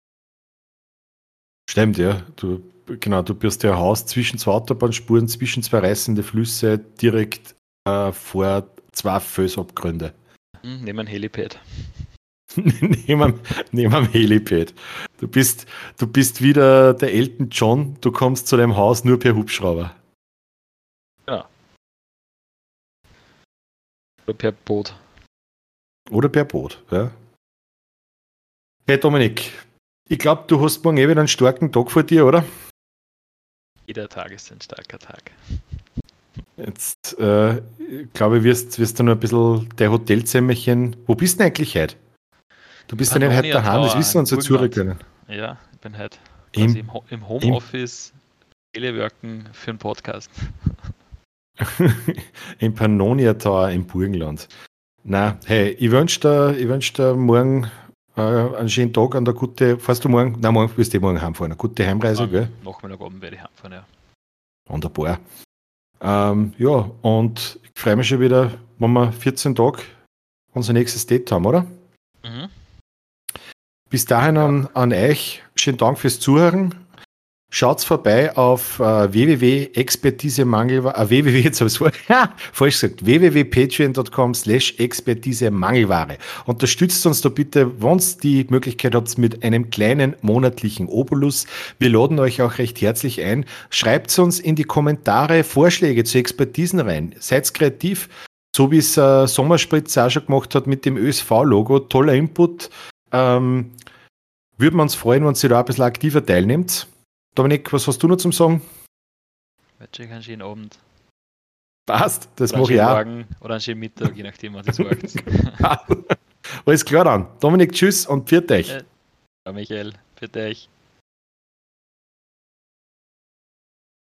Stimmt, ja. Du, genau, du bist ja ein Haus zwischen zwei Autobahnspuren, zwischen zwei reißende Flüsse, direkt äh, vor zwei Felsabgründe. Hm, neben ein Helipad. neben, am- neben am Helipad. Du bist, du bist wieder der Elton John, du kommst zu deinem Haus nur per Hubschrauber. Oder per Boot. Oder per Boot. Ja. Hey Dominik, ich glaube, du hast morgen eh wieder einen starken Tag vor dir, oder? Jeder Tag ist ein starker Tag. Jetzt äh, glaube ich, wirst, wirst du noch ein bisschen dein Hotelzimmerchen. Wo bist du denn eigentlich heute? Du bist ja nicht heute daheim, das wissen unsere können. Ja, ich bin halt Im- quasi im, Ho im Homeoffice Teleworken für einen Podcast. Im Pannonia Tower im Burgenland. Na, hey, ich wünsche dir, ich wünsch dir morgen äh, einen schönen Tag an der gute. Fährst du morgen? Nein, morgen wirst du eh morgen heimfahren. Eine gute Heimreise, gell? Nachmittagabend werde ich heimfahren, ja. Wunderbar. Ähm, ja, und ich freue mich schon wieder, wenn wir 14 Tage unser nächstes Date haben, oder? Mhm. Bis dahin an, an euch. Schönen Dank fürs Zuhören. Schaut vorbei auf äh, www.expertisemangel äh, www jetzt habe ha, falsch gesagt www.patreon.com slash expertisemangelware. Unterstützt uns da bitte, wenn ihr die Möglichkeit habt, mit einem kleinen monatlichen Obolus. Wir laden euch auch recht herzlich ein. Schreibt uns in die Kommentare Vorschläge zu Expertisen rein. Seid kreativ. so wie es äh, Sommerspritz auch schon gemacht hat mit dem ÖSV-Logo. Toller Input. Ähm, würden wir uns freuen, wenn Sie da ein bisschen aktiver teilnimmt. Dominik, was hast du noch zum Sagen? Wünsche euch einen schönen Abend. Passt, das mache ich auch. Morgen oder einen schönen Mittag, je nachdem, was ihr sagt. Alles klar dann. Dominik, tschüss und pfiat euch. Ja. Michael, für dich.